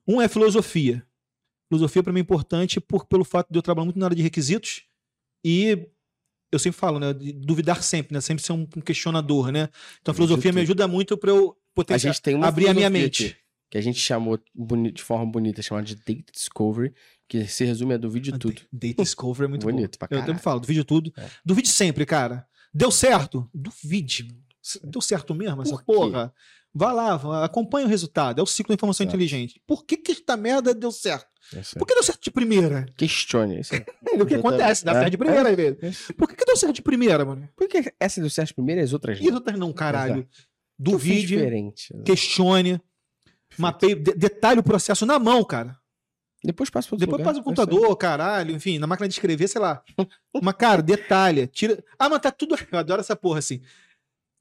Um é filosofia. Filosofia para mim é importante por, pelo fato de eu trabalhar muito na área de requisitos e eu sempre falo, né, de duvidar sempre, né, sempre ser um questionador, né. Então a filosofia me ajuda muito para eu uma abrir a minha mente. aqui, que a gente chamou de forma bonita, chamada de Data Discovery, que se resume a duvide de tudo. Data Discovery é muito <laughs> Bonito pra bom. Eu caralho. sempre falo, duvide tudo. É. Duvide sempre, cara. Deu certo? Duvide. Deu certo mesmo essa Por quê? porra? Vá lá, acompanha o resultado. É o ciclo da informação inteligente. Por que que esta merda deu certo? É. Por que deu certo de primeira? Questione isso. É <laughs> o que acontece, dá É. certo de primeira às vezes. Por que, que deu certo de primeira, mano? Por que essa deu certo primeiro e as outras E as outras não, caralho. Fiz Duvide, diferente. questione, mapeie, de- detalhe o processo na mão, cara. Depois passa pro Depois lugar. passa o computador, caralho, enfim, na máquina de escrever, sei lá. <laughs> Mas, cara, detalha, tira. Ah, mas tá tudo. <laughs> Eu adoro essa porra assim.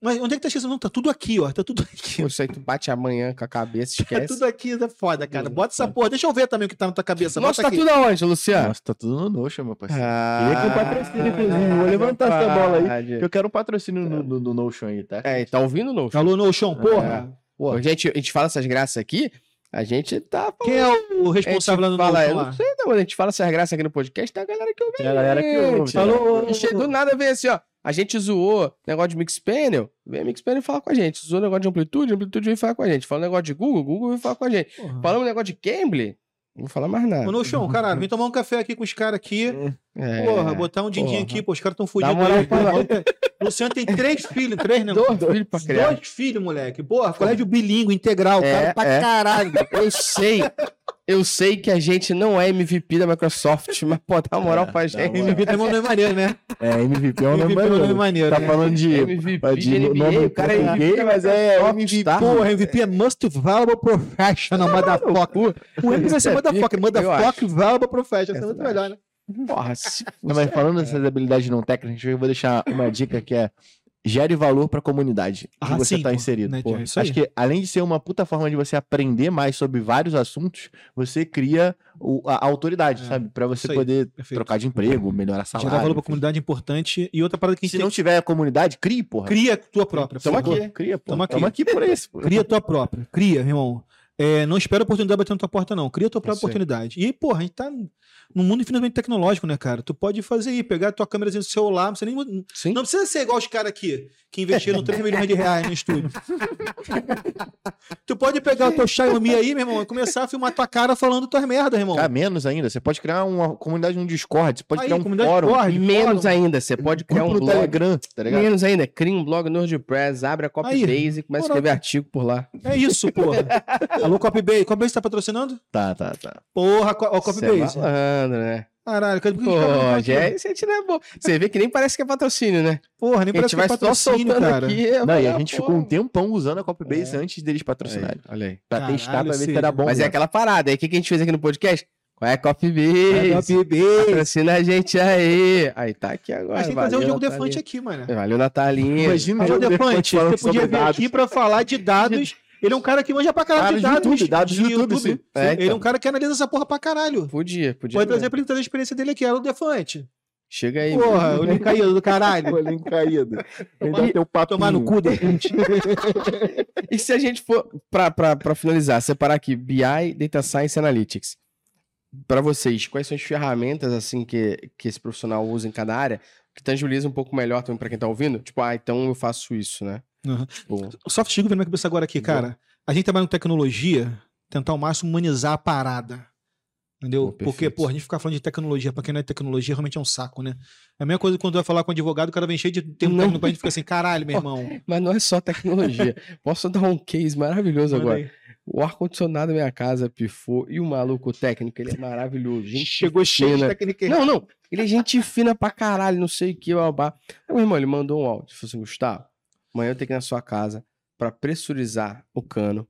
Mas onde é que tá escrito? Não, tá tudo aqui, ó. Tá tudo aqui. Pô, Isso aí tu bate amanhã com a cabeça, <laughs> Tá esquece. tudo aqui, é foda, cara. Bota essa porra. Deixa eu ver também o que tá na tua cabeça. Nossa, Bota tá aqui. tudo aonde, Luciano? Nossa, tá tudo no Notion, meu parceiro. Ah, Queria que o patrocínio, inclusive. Vou levantar essa bola aí. aí. Eu quero um patrocínio no, no, no Notion aí, tá? É, tá ouvindo não? Alô, no chão, porra. Pô, A gente, a gente fala essas graças aqui, a gente tá Quem é o responsável lá no fala, Notion não sei, não, mas a gente fala essas graças aqui no podcast, tem a galera que ouve. tem a galera que ouve. Falou. Che- Do nada vem assim, ó. A gente zoou negócio de Mixpanel, vem a Mixpanel falar com a gente. Zoou negócio de amplitude, amplitude vem falar com a gente. Falou negócio de Google, Google vem falar com a gente. Porra. Falamos negócio de Cambly, não vou falar mais nada. Ô, no chão, <laughs> caralho, vem tomar um café aqui com os caras aqui. É, Porra, botar um din-din aqui, pô, os caras tão fudidos. <laughs> Luciano tem três filhos, três, né? Dois filhos pra criar. Dois filhos, moleque. Porra, colégio bilíngue, integral, É, cara pra é. caralho. Eu sei, eu sei que a gente não é MVP da Microsoft, mas pô, dá moral pra dá gente. moral. MVP tem um nome maneiro, né? É, MVP é um nome MVP é um nome maneiro. maneiro. Tá né? falando de... MVP de de NBA, nome o cara é MVP, mas é Microsoft, MVP. tá? Porra, MVP é Most Valuable Professional, motherfucker. O MVP vai ser motherfucker, motherfucker. Valuable Professional. Isso é muito melhor, né? Porra, se... Não, mas falando dessas habilidades não técnicas, eu vou deixar uma dica que é gere valor pra comunidade que Ah, você sim, tá pô, inserido. né, é. Acho que além de ser uma puta forma de você aprender mais sobre vários assuntos, você cria o- a, a autoridade, É, sabe? Pra você poder perfeito. trocar de emprego, melhorar salário. Gerar valor pra enfim. comunidade é importante. E outra parada que a gente Se tem não tiver a comunidade, crie, porra. Cria a tua própria. favor. aqui, cria, pô. Tamo aqui. Tamo aqui por isso. pô. <laughs> Cria a tua própria. Cria, irmão. É, não espera a oportunidade bater na tua porta, não. Cria a tua própria Isso oportunidade. E, porra, a gente tá num mundo infinitamente tecnológico, né, cara? Tu pode fazer aí, pegar a tua câmera do celular, não precisa nem. Sim. Não precisa ser igual os caras aqui, que investiram <laughs> 3 milhões de reais no estúdio. <laughs> tu pode pegar o teu Xiaomi aí, meu irmão, e começar a filmar tua cara falando tuas merdas, irmão. Cara, menos ainda. Você pode criar uma comunidade no Discord, você pode Aí, criar um comunidade fórum, Discord, Menos fórum. ainda, você pode criar um no blog. Telegram, tá ligado? Menos ainda, cria um blog no WordPress, abre a Copybase e começa a escrever artigo por lá. É isso, porra. <laughs> Alô, Copybase. Copybase tá patrocinando? Tá, tá, tá. Porra, co- ó, Você é Copybase. malandro, né? Caralho, cadê Pô, é, aí não é bom. Você vê que nem parece que é patrocínio, né? Porra, nem A parece gente vai que é só patrocínio, cara. aqui. Não, e a ah, gente pô. ficou um tempão usando a Copybase É. antes deles patrocinar. Aí, olha aí. Pra Caralho, testar, pra ver se era bom. Mas é né? aquela parada. Aí o que que a gente fez aqui no podcast? Qual é a É, Copybase? Copybase. Patrocina a gente aí. Aí tá aqui agora. Mas tem que fazer o Diogo Defante aqui, mano. Valeu, Natalinha. Imagina o Diogo Defante, você podia vir dados. aqui pra falar de dados. Ele é um cara que manja pra caralho de Dados YouTube, dados de YouTube, sim. É, Ele é então. um cara que analisa essa porra pra caralho. Podia, podia. Pode trazer pra ele a experiência dele aqui. Alô, Defante. Chega aí. Porra, o link caído do caralho. <laughs> Olha, caído. Ele Tomar- teu papinho. Tomar no cu, Defante. <laughs> E se a gente for, pra, pra, pra finalizar, separar aqui BI, Data Science Analytics. Pra vocês, quais são as ferramentas assim que, que esse profissional usa em cada área que tangibiliza um pouco melhor também pra quem tá ouvindo? Tipo, ah, então eu faço isso, né? Uhum. O soft skill vem na cabeça agora aqui, cara. A gente trabalha com tecnologia, tentar ao máximo humanizar a parada. Entendeu? Porque, pô, a gente ficar falando de tecnologia, pra quem não é tecnologia, realmente é um saco, né? É a mesma coisa quando vai falar com um advogado, o cara vem cheio de termo Não. técnico, a gente fica assim, caralho, meu irmão. Mas não é só tecnologia. <laughs> Posso dar um case maravilhoso agora. aí. O ar-condicionado da minha casa pifou e o maluco técnico, ele é maravilhoso. Gente Chegou cheio de fina. técnica. Não, não. Ele é gente fina pra caralho, não sei o que, babá. Aí, meu irmão, ele mandou um áudio. Falou assim, Gustavo, amanhã eu tenho que ir na sua casa pra pressurizar o cano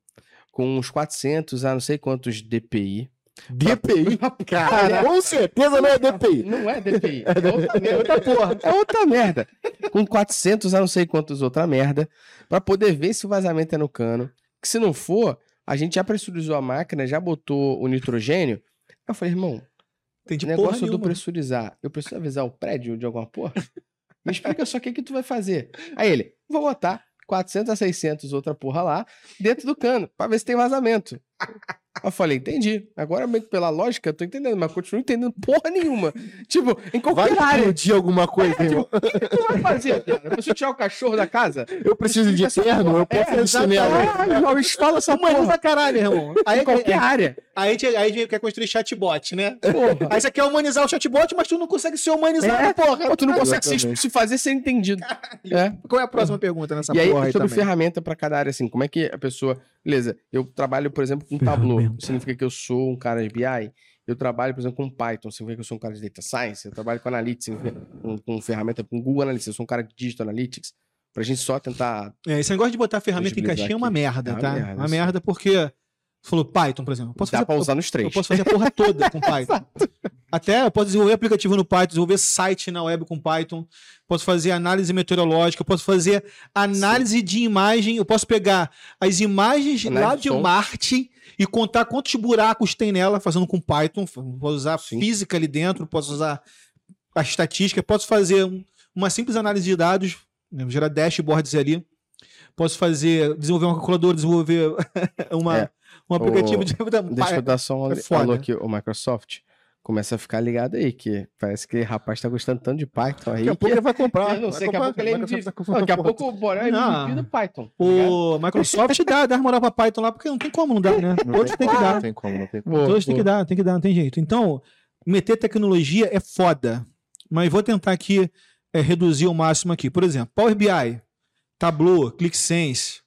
com uns 400 a não sei quantos DPI. DPI? <laughs> Cara, com certeza não é DPI. Não é DPI. <laughs> É outra merda. porra. É outra merda. Com 400 a não sei quantos outra merda. Pra poder ver se o vazamento é no cano. Que se não for, a gente já pressurizou a máquina, já botou o nitrogênio. Eu falei, irmão, o porra negócio do nenhuma. pressurizar, eu preciso avisar o prédio de alguma porra? Me explica só o que, que tu vai fazer. Aí ele, vou botar 400 a 600 outra porra lá dentro do cano, pra ver se tem vazamento. Eu falei, entendi. Agora, meio que pela lógica, eu tô entendendo, mas continuo entendendo porra nenhuma. Tipo, em qualquer Vai área. explodir alguma coisa, irmão. O que tu vai fazer, cara? Eu preciso tirar o cachorro da casa? Eu preciso de terno, eu posso ir no chinelo. Caralho, fala essa porra. pra caralho, irmão. Aí, Em qualquer aí, área. Aí, a gente- aí a gente quer construir chatbot, né? Porra. Aí você quer humanizar o chatbot, mas tu não consegue ser humanizado, É, porra. Pô, tu não consegue se, se fazer ser entendido. É. Qual é a próxima pergunta nessa e aí, porra aí sobre também? ferramenta pra cada área, assim, como é que a pessoa. Beleza, eu trabalho, por exemplo, com Tableau. Significa que eu sou um cara de BI. Eu trabalho, por exemplo, com Python. Significa que eu sou um cara de Data Science. Eu trabalho com Analytics, com, com ferramenta, com Google Analytics. Eu sou um cara de Digital Analytics. Pra gente só tentar. É, esse negócio de botar ferramenta em caixinha é uma aqui. merda, É uma tá? merda, uma isso. merda porque. Você falou Python, por exemplo. Dá fazer, pra usar nos três. eu posso fazer a porra toda com <laughs> Python. Até eu posso desenvolver aplicativo no Python, desenvolver site na web com Python. Posso fazer análise meteorológica, posso fazer análise de imagem. Eu posso pegar as imagens Análise lá de de som. Marte e contar quantos buracos tem nela, fazendo com Python. Posso usar Sim. física ali dentro, posso usar a estatística, posso fazer um- uma simples análise de dados, né, gerar dashboards ali. Posso fazer, desenvolver uma calculadora, desenvolver <laughs> uma, É. um aplicativo O- de. Deixa eu dar só um é foda. alô aqui, o Microsoft. Começa a ficar ligado aí, que parece que o rapaz tá gostando tanto de Python aí. Daqui a pouco que- ele vai comprar. <laughs> Eu não sei, daqui a pouco ele é MVP. daqui a pouco o Borel é Não. MVP do Python. tá? O Microsoft dá, dá moral pra Python lá, porque não tem como não dar, né? Não Todos tem que dar. Não tem como, não tem como. Boa, Todos tem que dar, tem que dar, não tem jeito. Então, meter tecnologia é foda. Mas vou tentar aqui é, reduzir ao máximo aqui. Por exemplo, Power BI, Tableau, ClickSense,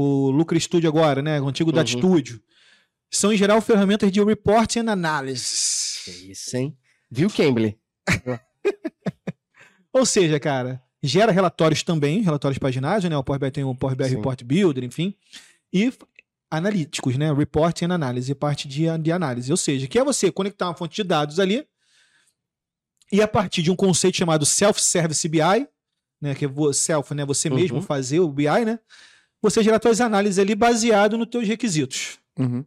o Lucra Studio agora, né? O antigo Uhum. Studio. São, em geral, ferramentas de reporting and analysis. Que isso, hein? Viu, Cambly? <laughs> Ou seja, cara, gera relatórios também, relatórios paginados, né? O Power BI tem o Power BI Sim. Report Builder, enfim. E analíticos, né? Reporting and análise, parte de, de análise. Ou seja, que é você conectar uma fonte de dados ali e a partir de um conceito chamado Self-Service BI, né, que é self, né, você Uhum. mesmo fazer o BI, né? Você gerar suas análises ali baseado nos teus requisitos. Uhum.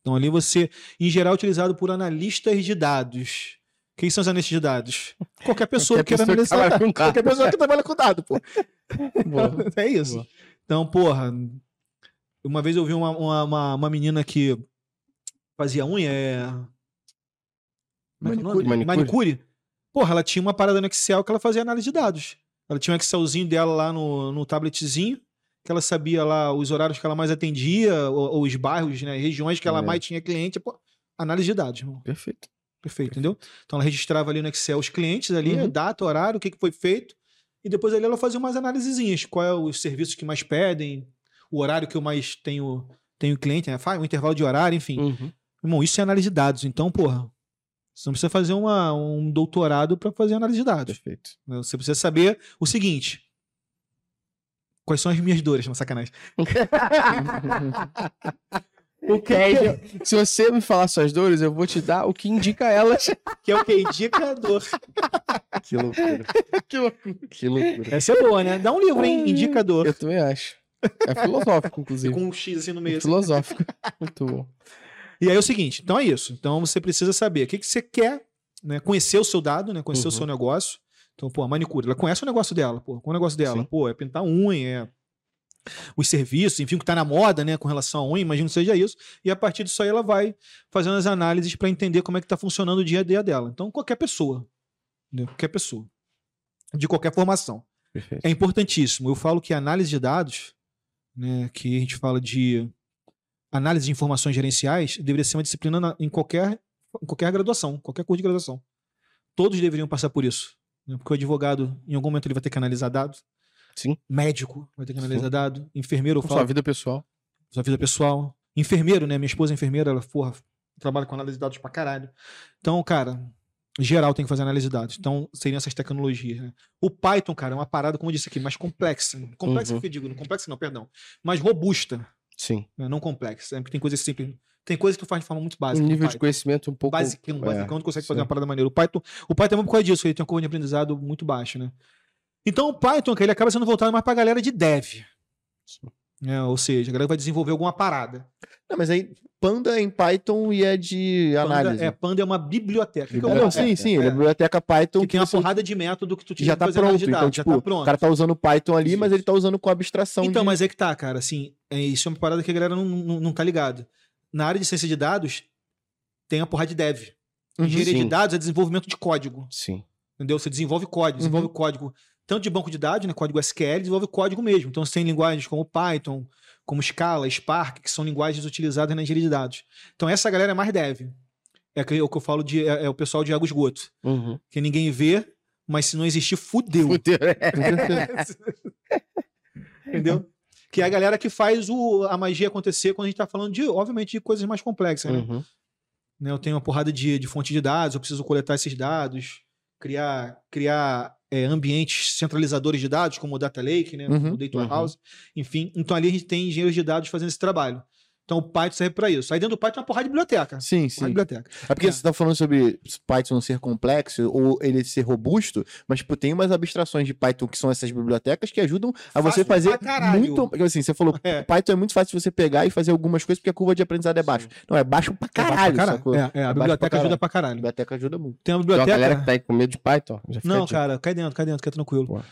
Então ali você, em geral, é utilizado por analistas de dados. Quem são os analistas de dados? Qualquer pessoa Qualquer que queira pessoa que analisar. trabalha com Qualquer dados. pessoa que trabalha com dado, pô. Boa. <laughs> É isso. Boa. Então, porra, uma vez eu vi uma, uma, uma, uma menina que fazia unha, é... Como é que é? Manicure. Manicure. Porra, ela tinha uma parada no Excel que ela fazia análise de dados. Ela tinha um Excelzinho dela lá no, no tabletzinho, que ela sabia lá os horários que ela mais atendia, ou, ou os bairros, né, regiões que ela É. mais tinha cliente. Pô, análise de dados, irmão. Perfeito. Perfeito, entendeu? Então ela registrava ali no Excel os clientes ali, Uhum. data, horário, o que, que foi feito. E depois ali ela fazia umas análisezinhas. Qual é os serviços que mais pedem, o horário que eu mais tenho, tenho cliente, né? Faz um intervalo de horário, enfim. Uhum. Irmão, isso é análise de dados. Então, porra, você não precisa fazer uma, um doutorado para fazer análise de dados. Perfeito. né? Você precisa saber o seguinte. Quais são as minhas dores? Não, sacanagem. <laughs> O que é, se você me falar suas dores, eu vou te dar o que indica elas. <laughs> Que é o que? Indicador. <laughs> Que loucura. que loucura. Que loucura. Essa é boa, né? Dá um livro, hein? Indicador. Eu também acho. É filosófico, inclusive. Com um X assim no meio. assim. Filosófico. Muito bom. E aí é o seguinte, então é isso. Então você precisa saber o que, que você quer, né? Conhecer o seu dado, né? Conhecer o Uhum. seu negócio. Então, pô, a manicure, ela conhece o negócio dela, pô. Qual é o negócio dela? Sim. Pô, é pintar unha, é os serviços, enfim, o que tá na moda, né, com relação à unha, imagino que seja isso. E a partir disso aí ela vai fazendo as análises para entender como é que tá funcionando o dia a dia dela. Então, qualquer pessoa, entendeu? qualquer pessoa, de qualquer formação. Perfeito. É importantíssimo. Eu falo que a análise de dados, né, que a gente fala de análise de informações gerenciais, deveria ser uma disciplina na- em qualquer, em qualquer graduação, qualquer curso de graduação. Todos deveriam passar por isso. Né, Porque o advogado, em algum momento, ele vai ter que analisar dados. Sim. Médico vai ter que analisar Sim. dados. Enfermeiro, Com falo, sua vida pessoal. sua vida pessoal. Enfermeiro, né? Minha esposa é enfermeira, ela, porra, trabalha com análise de dados pra caralho. Então, cara, geral tem que fazer análise de dados. Então, seriam essas tecnologias, né? O Python, cara, é uma parada, como eu disse aqui, mais complexa. Complexa Uhum. que eu digo, não complexa não, perdão. Mais robusta, Sim. né? não complexa. né? Porque tem coisas simples. Tem coisas que tu faz de forma muito básica. um nível de conhecimento um pouco. Basicão, basicão, tu consegue fazer sim. uma parada maneira. O Python, o Python é muito por causa disso, ele tem uma curva de aprendizado muito baixa, né? Então o Python, ele acaba sendo voltado mais pra galera de dev. né? Ou seja, a galera vai desenvolver alguma parada. Não, mas aí, Panda é em Python e é de análise. Panda é, Panda é uma biblioteca. O que que é uma não, biblioteca? sim, sim. Ele é biblioteca Python Que tem uma porrada de método que tu que tinha já que tá fazer análise pronto. de Então, dados, tipo, já tá o pronto. cara tá usando Python ali, mas Isso. ele tá usando com abstração Então, de... mas é que tá, cara, assim, é, isso é uma parada que a galera não, não, não tá ligado. Na área de ciência de dados, tem a porrada de dev. Uhum, Engenharia de dados é desenvolvimento de código. Sim. Entendeu? Você desenvolve código, desenvolve Uhum. código tanto de banco de dados, né, código SQL, desenvolve código mesmo. Então você tem linguagens como Python, como Scala, Spark, que são linguagens utilizadas na engenharia de dados. Então essa galera é mais dev. É que- o que eu falo de é, é o pessoal de água esgoto, Uhum. que ninguém vê, mas se não existir, fudeu. Fudeu. É. <laughs> Entendeu? <laughs> Que é a galera que faz o, a magia acontecer quando a gente tá falando de, obviamente, de coisas mais complexas, né? Uhum. né, eu tenho uma porrada de, de fonte de dados, eu preciso coletar esses dados, criar, criar é, ambientes centralizadores de dados, como o Data Lake, né, Uhum, o Data uhum. Warehouse, enfim. Então ali a gente tem engenheiros de dados fazendo esse trabalho. Então o Python serve para isso. Aí dentro do Python tem uma porrada de biblioteca. Sim, sim. biblioteca. É porque É. você tá falando sobre Python ser complexo ou ele ser robusto, mas tipo, tem umas abstrações de Python que são essas bibliotecas que ajudam a você Fácil fazer pra caralho. muito. porque, Assim, você falou, É. Python é muito fácil de você pegar e fazer algumas coisas porque a curva de aprendizado é baixa. Não, é baixo pra caralho. Pra sacou? É, é, a baixo biblioteca pra ajuda pra A caralho. biblioteca ajuda muito. Tem uma Então, a biblioteca. galera que tá aí com medo de Python, a Não, dica. cara, cai dentro, cai dentro, que é tranquilo.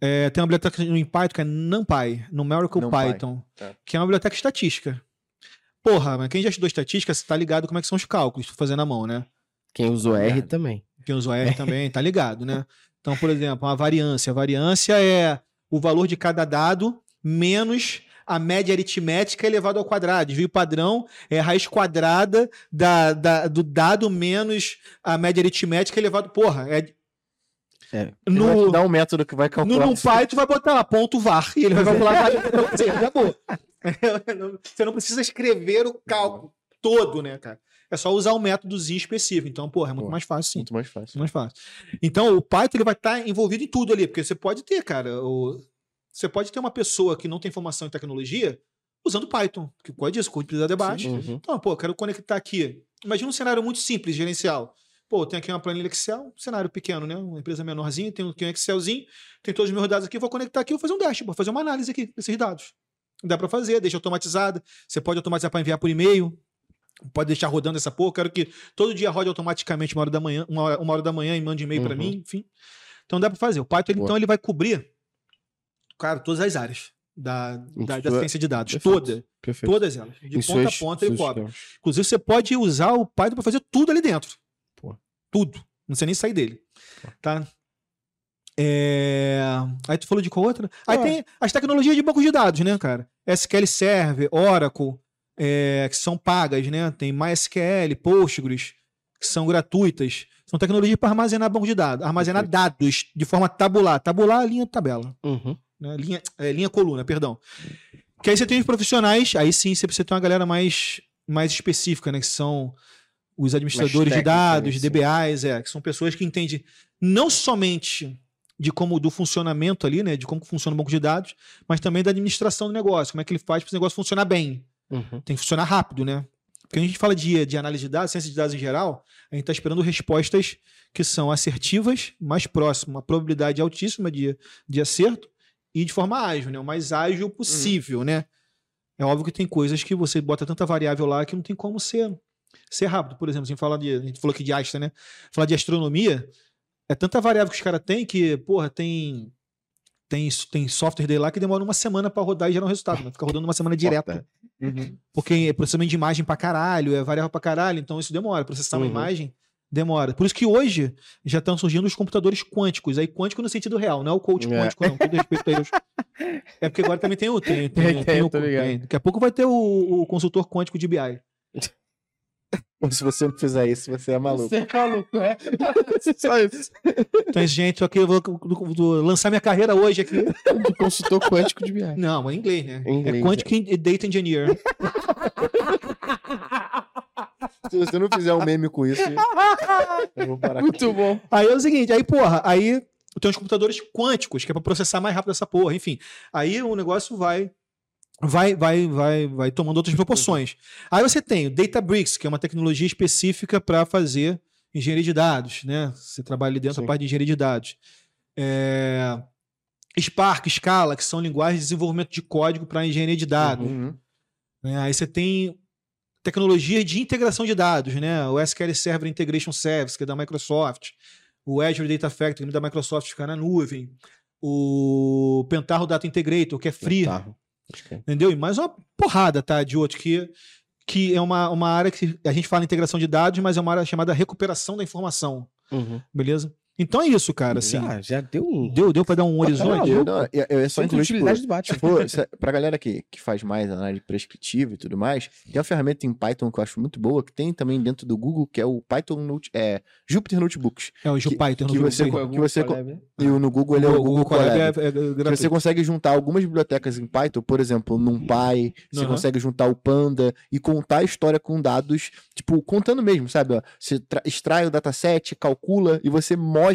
É, tem uma biblioteca em Python que é NumPy, Numerical NumPy, Python, tá. que é uma biblioteca estatística. Porra, mas quem já estudou estatística, você tá ligado como é que são os cálculos, tu fazendo na mão, né? Quem usou R também. Quem usa o R <laughs> também, tá ligado, né? Então, por exemplo, uma variância. A variância é o valor de cada dado menos a média aritmética elevado ao quadrado. Desvio padrão é a raiz quadrada da, da- do dado menos a média aritmética elevado. Porra, é. É. Ele vai te No, dar um método que vai no calcular. NumPy, tu vai botar lá ponto var e ele vai calcular você. Acabou. Você não precisa escrever o cálculo todo, né, cara? É só usar um métodozinho específico. Então, porra, é muito Pô. mais fácil, sim. Muito mais fácil. Mais fácil. Então, o Python ele vai estar envolvido em tudo ali, porque você pode ter, cara, o- você pode ter uma pessoa que não tem formação em tecnologia usando Python, que pode disso, o custo de baixo. Uhum. Então, pô, eu quero conectar aqui. Imagina um cenário muito simples, gerencial. Pô, tem aqui uma planilha Excel, um cenário pequeno, né? Uma empresa menorzinha, tem um Excelzinho, tem todos os meus dados aqui, vou conectar aqui, vou fazer um dashboard, fazer uma análise aqui desses dados. Dá para fazer, deixa automatizada. Você pode automatizar para enviar por e-mail. Pode deixar rodando essa porra. Quero que todo dia rode automaticamente uma hora da manhã, uma hora, uma hora da manhã e mande e-mail para Uhum. mim, enfim. Então dá para fazer. O Python, ele, então, ele vai cobrir, cara, todas as áreas da, da, da Sua- ciência de dados. Perfeito. Toda. Perfeito. Todas elas. De ponta a ponta ele suas cobre. Inclusive, você pode usar o Python para fazer tudo ali dentro. Tudo. Não precisa nem sair dele. Tá? É... Aí tu falou de qual outra? Aí Ah. tem as tecnologias de banco de dados, né, cara? SQL Server, Oracle, é, que são pagas, né? Tem MySQL, Postgres, que são gratuitas. São tecnologias para armazenar banco de dados. Armazenar dados de forma tabular. Tabular, linha tabela Uhum. né? Linha, é, linha coluna, perdão. Que aí você tem os profissionais, aí sim você precisa ter uma galera mais, mais específica, né? Que são os administradores de dados, né, DBAs, é, que são pessoas que entendem não somente de como do funcionamento ali, né? De como funciona o banco de dados, mas também da administração do negócio, como é que ele faz para o negócio funcionar bem. Uhum. Tem que funcionar rápido, né? Porque quando a gente fala de, de análise de dados, ciência de dados em geral, a gente está esperando respostas que são assertivas, mais próximas, uma probabilidade altíssima de, de acerto e de forma ágil, né? O mais ágil possível, né? É óbvio que tem coisas que você bota tanta variável lá que não tem como ser, ser rápido. Por exemplo, a gente, fala de, a gente falou aqui de Einstein, né? Falar de astronomia, é tanta variável que os caras têm que, porra, tem, tem, tem software dele lá que demora uma semana para rodar e gerar um resultado. Né? Fica rodando uma semana direto. Uhum. Porque é processamento de imagem pra caralho, é variável pra caralho, então isso demora. Processar uma Uhum. imagem demora. Por isso que hoje já estão surgindo os computadores quânticos. Aí quântico no sentido real, não é o coach É. quântico, não. Tudo respeito a eles. É porque agora também tem o. Tem, tem, Tem, <laughs> tem o tô ligado. tem. Daqui a pouco vai ter o, o consultor quântico de BI. Se você não fizer isso, você é maluco. Você é maluco, é? <laughs> Só isso. Então, gente, aqui eu vou, vou lançar minha carreira hoje aqui. De consultor quântico de viagem. Não, mas em inglês, né? Em inglês, é Quantic e Data Engineer. <laughs> Se você não fizer um meme com isso, eu vou parar. Muito bom. Aí é o seguinte, aí, porra, aí tem os computadores quânticos, que é pra processar mais rápido essa porra, enfim. Aí o negócio vai vai vai vai vai tomando outras proporções. Aí você tem o Databricks, que é uma tecnologia específica para fazer engenharia de dados, né? Você trabalha ali dentro Sim. da parte de engenharia de dados. É... Spark, Scala, que são linguagens de desenvolvimento de código para engenharia de dados. Uhum. né? Aí você tem tecnologia de integração de dados, né? O SQL Server Integration Service, que é da Microsoft. O Azure Data Factory, que é da Microsoft, fica na nuvem. O Pentaho Data Integrator, que é free, Tá. É. entendeu? E mais uma porrada, tá? De outro que, que é uma, uma área que a gente fala integração de dados, mas é uma área chamada recuperação da informação, Uhum. beleza? Então é isso, cara, assim. já, já deu um. Deu, deu pra dar um horizonte? Eu, não, eu, eu é só incluir, tipo, do Batman. se, pra galera que, que faz mais análise prescritiva e tudo mais, tem uma ferramenta em Python que eu acho muito boa, que tem também dentro do Google, que é o Python Note, é, Jupyter Notebooks. É o que- Python. que você- que você- né? E o- no Google ele é o Google Colab Colab. é, é gratuito. você consegue juntar algumas bibliotecas em Python, por exemplo, NumPy, você consegue juntar o Panda e contar a história com dados, tipo, contando mesmo, sabe? ó? Você tra- extrai o dataset, calcula e você mostra,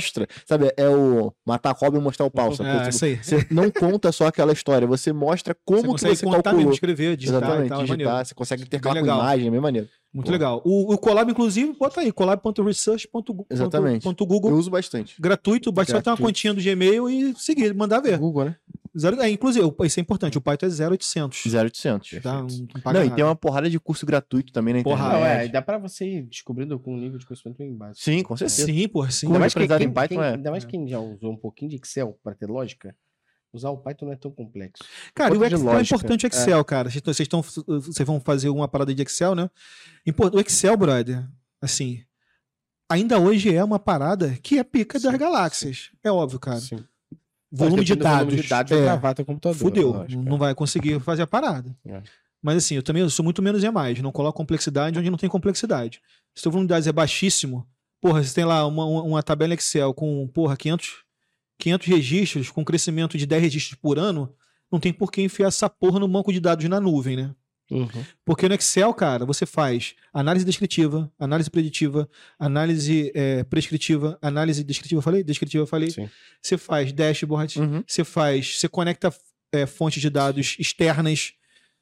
sabe? É o matar a cobra e mostrar o pau, sacou? É, Tipo, isso aí. Você não conta só aquela história, você mostra como você que você contar calculou. mesmo, escrever, digitar Exatamente, tal, é digitar, você consegue intercalar com imagem, é bem maneiro. Muito Pô. legal. O, o Colab, inclusive, bota aí, colab.research.google. Exatamente. ponto Eu Google, uso bastante. gratuito, basta só ter uma continha do Gmail e seguir, mandar ver. Google, né? Zero, é, inclusive, isso é importante, o Python é 0800. 0800. Tá? Não, não Não, e tem uma porrada de curso gratuito também na internet. Porra, Não, é, dá pra você ir descobrindo com um nível de conhecimento bem básico. Sim, com certeza. Sim, pô, sim. Ainda é mais, que, quem, em Python quem- é- ainda mais É. quem já usou um pouquinho de Excel pra ter lógica, usar o Python não é tão complexo. Cara, e o Excel é importante o Excel, cara. Vocês estão, vocês vão fazer uma parada de Excel, né? O Excel, brother, assim, ainda hoje é uma parada que é pica das Sim, galáxias. É óbvio, cara. Sim. Volume de dados. volume de dados vai é, travar teu computador. fudeu. lógico, não vai conseguir fazer a parada. É. Mas assim, eu também sou muito menos é mais. Não coloco complexidade onde não tem complexidade. Se o volume de dados é baixíssimo, porra, você tem lá uma, uma, uma tabela Excel com, porra, 500, 500 registros, com crescimento de 10 registros por ano, não tem por que enfiar essa porra no banco de dados na nuvem, né? Uhum. Porque no Excel, cara, você faz análise descritiva, análise preditiva, análise eh, prescritiva, análise descritiva, eu falei? Descritiva, eu falei. Sim. Você faz dashboard, Uhum. você faz, você conecta eh, fontes de dados externas,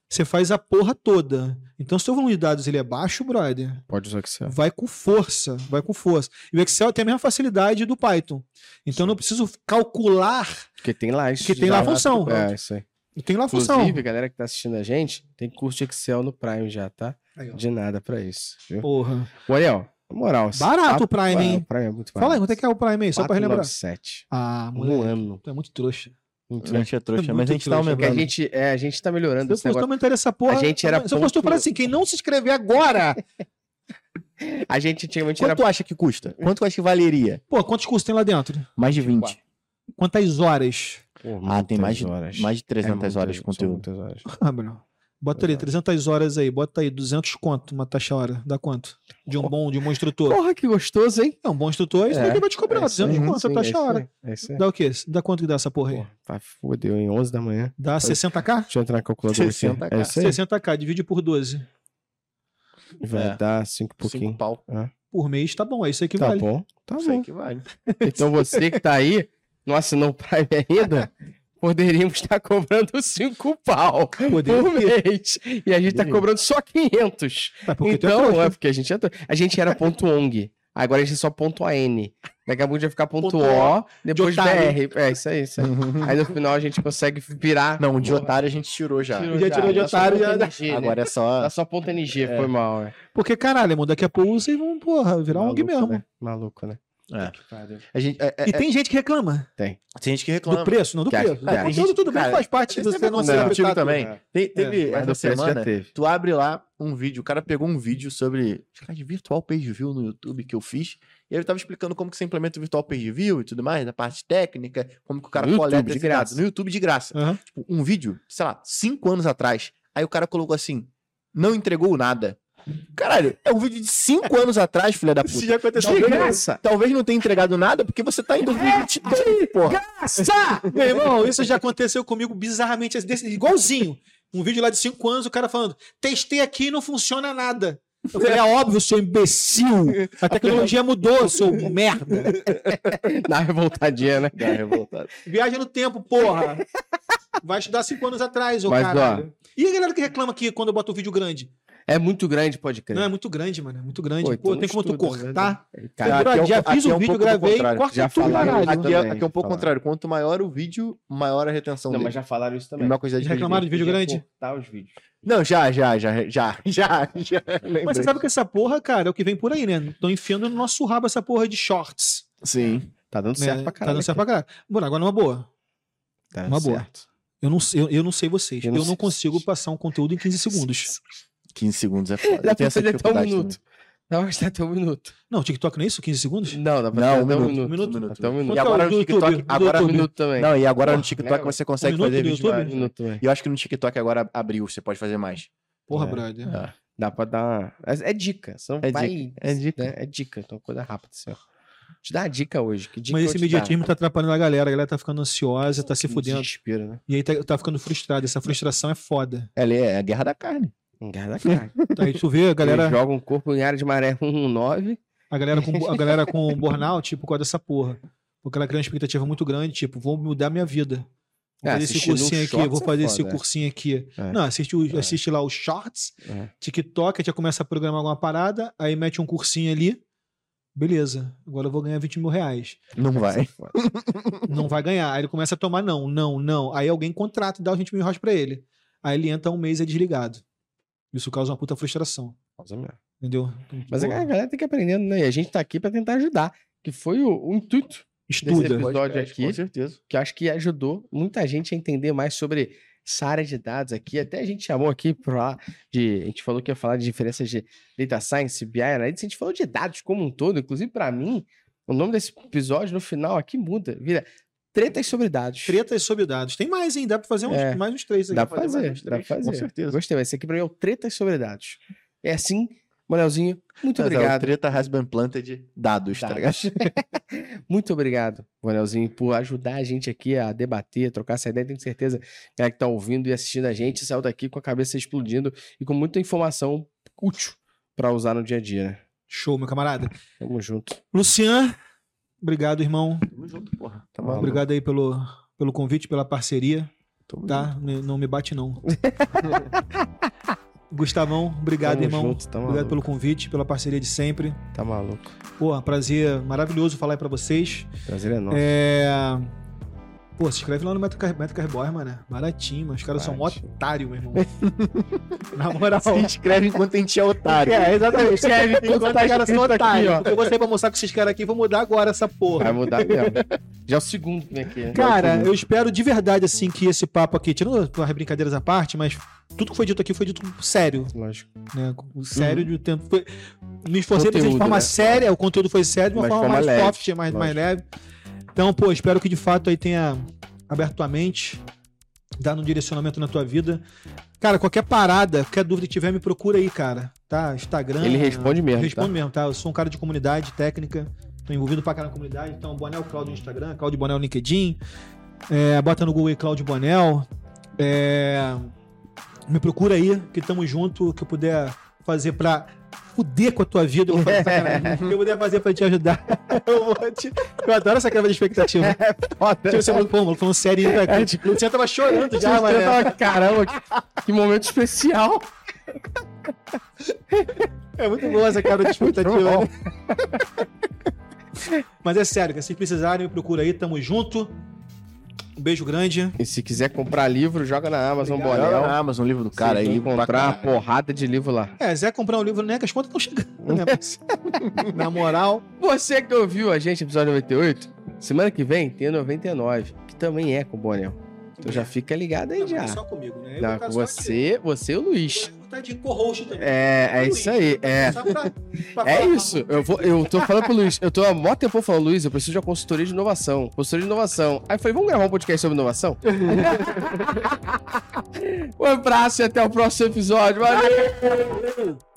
você faz a porra toda. Então, se o volume de dados ele é baixo, brother, Pode usar Excel. vai com força, vai com força. E o Excel tem a mesma facilidade do Python. Então, eu não preciso calcular, Porque tem lá isso. Porque tem lá a função. É, isso aí. Eu tenho lá a função. Inclusive, galera que tá assistindo a gente, tem curso de Excel no Prime já, tá? Aí. De nada pra isso. Viu? Porra. Ô, Ariel, na moral. Barato o Prime, hein? O Prime é muito barato. Fala aí, quanto é que é o Prime aí, só pra relembrar. 497. Ah, Um moleque, ano. tu é muito trouxa. Muito A gente é trouxa, É mas a gente tá trouxa, Porque a aumentando. gente, é, a gente tá melhorando Se eu fosse aumentar essa porra. A gente era Se eu fosse ponto- falar assim, quem não se inscrever agora. <laughs> A gente antigamente era Quanto tu acha que custa? Quanto tu acha que valeria? Pô, quantos cursos tem lá dentro? Mais de 20. Quantas horas? Pô, Ah, tem mais de, horas. mais de 300 É horas de conteúdo. muitas horas. Ah, Bruno. Bota ali, Exato. 300 horas aí, bota aí, 200 conto, uma taxa hora. Dá quanto? De um bom, de um bom instrutor. Porra, que gostoso, hein? É um bom instrutor, isso daqui vai te cobrar, É isso 200 aí, a sim, taxa é isso hora. aí, É isso aí. Dá o quê? Dá quanto que dá essa porra aí? Pô, tá fodeu, em 11 da manhã. Dá 60k? Deixa eu entrar na calculadora aqui. 60K. É isso aí. 60k, divide por 12. Vai É. dar 5 pouquinho. Cinco pau. Por mês tá bom, é isso aí que Tá vale. bom, tá Isso aí bom. que vale. Então você que tá aí, não assinou o Prime ainda, poderíamos estar cobrando 5 pau Poderia. por mês. E a gente tá Poderia. cobrando só 500. É porque tu é então, é porque a gente é A gente era ponto .ong. Agora a gente é só ponto .an. Daqui a pouco a gente vai ficar ponto Ponto .o, depois otário. BR. É isso aí, isso aí. Aí no final a gente consegue virar. Não, de otário a gente tirou já. Já tirou de otário, já NG, né? Agora é só. Dá só ponto NG, foi mal. É. Porque, caralho, irmão, daqui a pouco vocês vão, porra, virar um ONG Maluco, mesmo. Né? Maluco, né? É. A gente, é, é- E tem gente que reclama tem gente que do reclama. preço, não do preço. que É, conteúdo tudo bem, cara, faz parte de Esse você não negócio ser é também. Te- teve Mas essa do semana, teve. tu abre lá um vídeo, o cara pegou um vídeo sobre acho que é de virtual page view no YouTube que eu fiz, e ele tava explicando como que você implementa o virtual page view e tudo mais, a parte técnica, como que o cara No YouTube, coleta de esses graça. dados. no YouTube de graça. Aham. Tipo, um vídeo, sei lá, cinco anos atrás, aí o cara colocou assim, não entregou nada. Caralho, é um vídeo de cinco anos atrás, filha da Isso puta. já aconteceu. De Talvez, graça. talvez não tenha entregado nada porque você tá em 2022, porra. Meu irmão, isso já aconteceu comigo bizarramente, desse- igualzinho. Um vídeo lá de 5 anos, o cara falando: testei aqui e não funciona nada. Eu falei, é óbvio, seu imbecil. A tecnologia mudou, seu merda. <laughs> Dá uma revoltadinha, né? Dá revoltado. Viaja no tempo, porra. Vai estudar cinco anos atrás, ô Mas, caralho. E a galera que reclama aqui quando eu boto o vídeo grande? É muito grande, pode crer. Não, é muito grande, mano. É muito grande. Pô, Pô, então tem não como tu né? cortar. Cara, Cara, aqui é um já fiz aqui é o um vídeo, gravei, corta Já tudo, falaram caralho. Aqui é, aqui é um pouco falaram. contrário. Quanto maior o vídeo, maior a retenção Não, dele. mas já falaram isso A também. mesma coisa de Já reclamaram de vídeo grande? cortar os vídeos. Não, já, já, já, já, <laughs> já, já. lembrei. Mas você sabe que essa porra, cara, é o que vem por aí, né? Estão enfiando no nosso rabo essa porra de shorts. Sim. Tá dando né? certo pra Tá caralho. dando certo pra caralho. Bom, agora numa boa. Tá Uma boa. certo. Eu não, sei- eu, eu não sei vocês. Eu Eu não não, sei consigo passar um conteúdo em 15 segundos. <laughs> 15 segundos é foda. Dá Eu tenho pra essa fazer até um dificuldade minuto. Dá pra gastar até um minuto. Não, TikTok não é isso? 15 segundos? Não, dá pra Não, fazer um até um minuto, minuto. um minuto. Até um E minuto. Quanto é o agora no TikTok, YouTube? Agora Um minuto também. Não, e agora no TikTok né? você consegue fazer vídeo mais. Um minuto também. E eu acho que no TikTok agora abriu, você pode fazer mais. Porra, É. brother. É. Dá pra dar. É, é dica. Não É vai. dica, é dica. né? É dica. Então, coisa rápida, assim, ó. Te dá a dica hoje. Que dica Mas esse imediatismo tá atrapalhando a galera. A galera tá ficando ansiosa, tá se fudendo. Desespero, né? E aí tá, tá ficando frustrada. Essa frustração é foda. Ela é a guerra da carne. Engarra da cara. Tá aí tu vê a galera, Eles jogam o corpo em área de maré 1-9. a galera com, a galera com <laughs> burnout, tipo, por causa dessa porra. Porque ela cria uma expectativa muito grande, tipo, vou mudar minha vida. Vou É, fazer esse cursinho aqui, vou fazer esse foda, é. cursinho aqui. É. Não, assiste, o- É. assiste lá os shorts, É. TikTok, já começa a programar alguma parada, aí mete um cursinho ali. Beleza, agora eu vou ganhar 20 mil reais. Não vai. Não vai ganhar. Aí ele começa a tomar não, não, não. Aí alguém contrata e dá os 20 mil reais pra ele. Aí ele entra um mês e é desligado. Isso causa uma puta frustração. Causa mesmo. Entendeu? Mas a Porra, galera tem que ir aprendendo, né? E a gente tá aqui pra tentar ajudar. Que foi o, o intuito estuda. desse episódio aqui. Com certeza. que eu acho que ajudou muita gente a entender mais sobre essa área de dados aqui. Até a gente chamou aqui pra de. A gente falou que ia falar de diferenças de data science, BI, analytics. A gente falou de dados como um todo. Inclusive, pra mim, o nome desse episódio no final aqui muda. Vira Tretas sobre dados. Tretas sobre dados. Tem mais, hein? Dá pra fazer uns- É. mais uns três aqui. Dá pra fazer fazer, dá pra três, com fazer. certeza. Gostei, mas esse aqui pra mim é o Tretas sobre dados. É assim, Manelzinho. Muito Mas é o obrigado. treta has been planted dados, tá ligado? Dados. <laughs> Muito obrigado, Bonelzinho, por ajudar a gente aqui a debater, trocar essa ideia. Tenho certeza que que tá ouvindo e assistindo a gente saiu daqui com a cabeça explodindo e com muita informação útil pra usar no dia a dia, né? Show, meu camarada. Tamo junto. Lucian, obrigado, irmão. Tamo junto, porra. Tá maluco. Obrigado aí pelo, pelo convite, pela parceria. Tamo tá? Me- Não me bate, não. <laughs> Gustavão, obrigado, Tamo irmão. junto, tá obrigado maluco. pelo convite, pela parceria de sempre. Tá maluco. Pô, prazer maravilhoso falar aí pra vocês. Prazer é nosso. É. Pô, se inscreve lá no Metro Car- Metro Carboy, mano. Baratinho, mano. Os caras são mó otário, meu irmão. <laughs> Na moral. Se inscreve enquanto a gente é otário. É, exatamente. Escreve Enquanto enquanto os caras são otários. ó. Eu vou sair pra mostrar com esses caras aqui, vou mudar agora essa porra. Vai mudar mesmo. Já é o segundo que vem aqui. né? Cara, eu espero de verdade, assim, que esse papo aqui, tirando as brincadeiras à parte, mas tudo que foi dito aqui foi dito sério, Lógico. né? O Sério de tempo. Foi... Me esforcei pra dizer de forma né? séria, o conteúdo foi sério, de uma Mas forma, mais soft, mais, mais leve. Então, pô, espero que de fato aí tenha aberto tua mente, dado um direcionamento na tua vida. Cara, qualquer parada, qualquer dúvida que tiver, me procura aí, cara. Tá? Instagram. Ele responde mesmo, Responde tá? mesmo, tá? Eu sou um cara de comunidade técnica, tô envolvido pra caramba na comunidade. Então, Bonel Cláudio no Instagram, Cláudio Bonel no LinkedIn. É, bota no Google aí Cláudio Bonel. É, me procura aí, que tamo junto, que eu puder fazer pra fuder com a tua vida, eu vou fazer sacanagem. que <laughs> eu puder fazer pra te ajudar. <laughs> Eu, vou te... eu adoro essa quebra de expectativa. Tipo, você falou, pô, mano, falando sério É, tipo, Você tava chorando já, mano. Caramba, que, que momento especial. É muito boa essa quebra de expectativa. bom. né? Mas é sério, se precisarem, me procura aí, tamo junto. Um beijo grande. E se quiser comprar livro, joga na Amazon Obrigado. Joga Bonel. na Amazon o livro do cara aí. encontrar uma porrada de livro lá. É, Zé comprar um livro, né? Que as contas estão chegando. Né? <laughs> Na moral. Você que ouviu a gente, episódio 98, semana que vem tem o 99, que também é com o Bonel. Então já fica ligado aí Não, já. mas é só comigo, né? Eu Não, com só aqui. você, você e o Luiz. De co-host também. É, é isso aí, é. Só pra- pra <laughs> É falar- isso. Eu, vou, eu tô falando pro Luiz. Eu tô há mó tempo falando, Luiz, eu preciso de uma consultoria de inovação. Consultoria de inovação. Aí eu falei, vamos gravar um podcast sobre inovação? <laughs> um abraço e até o próximo episódio. Valeu!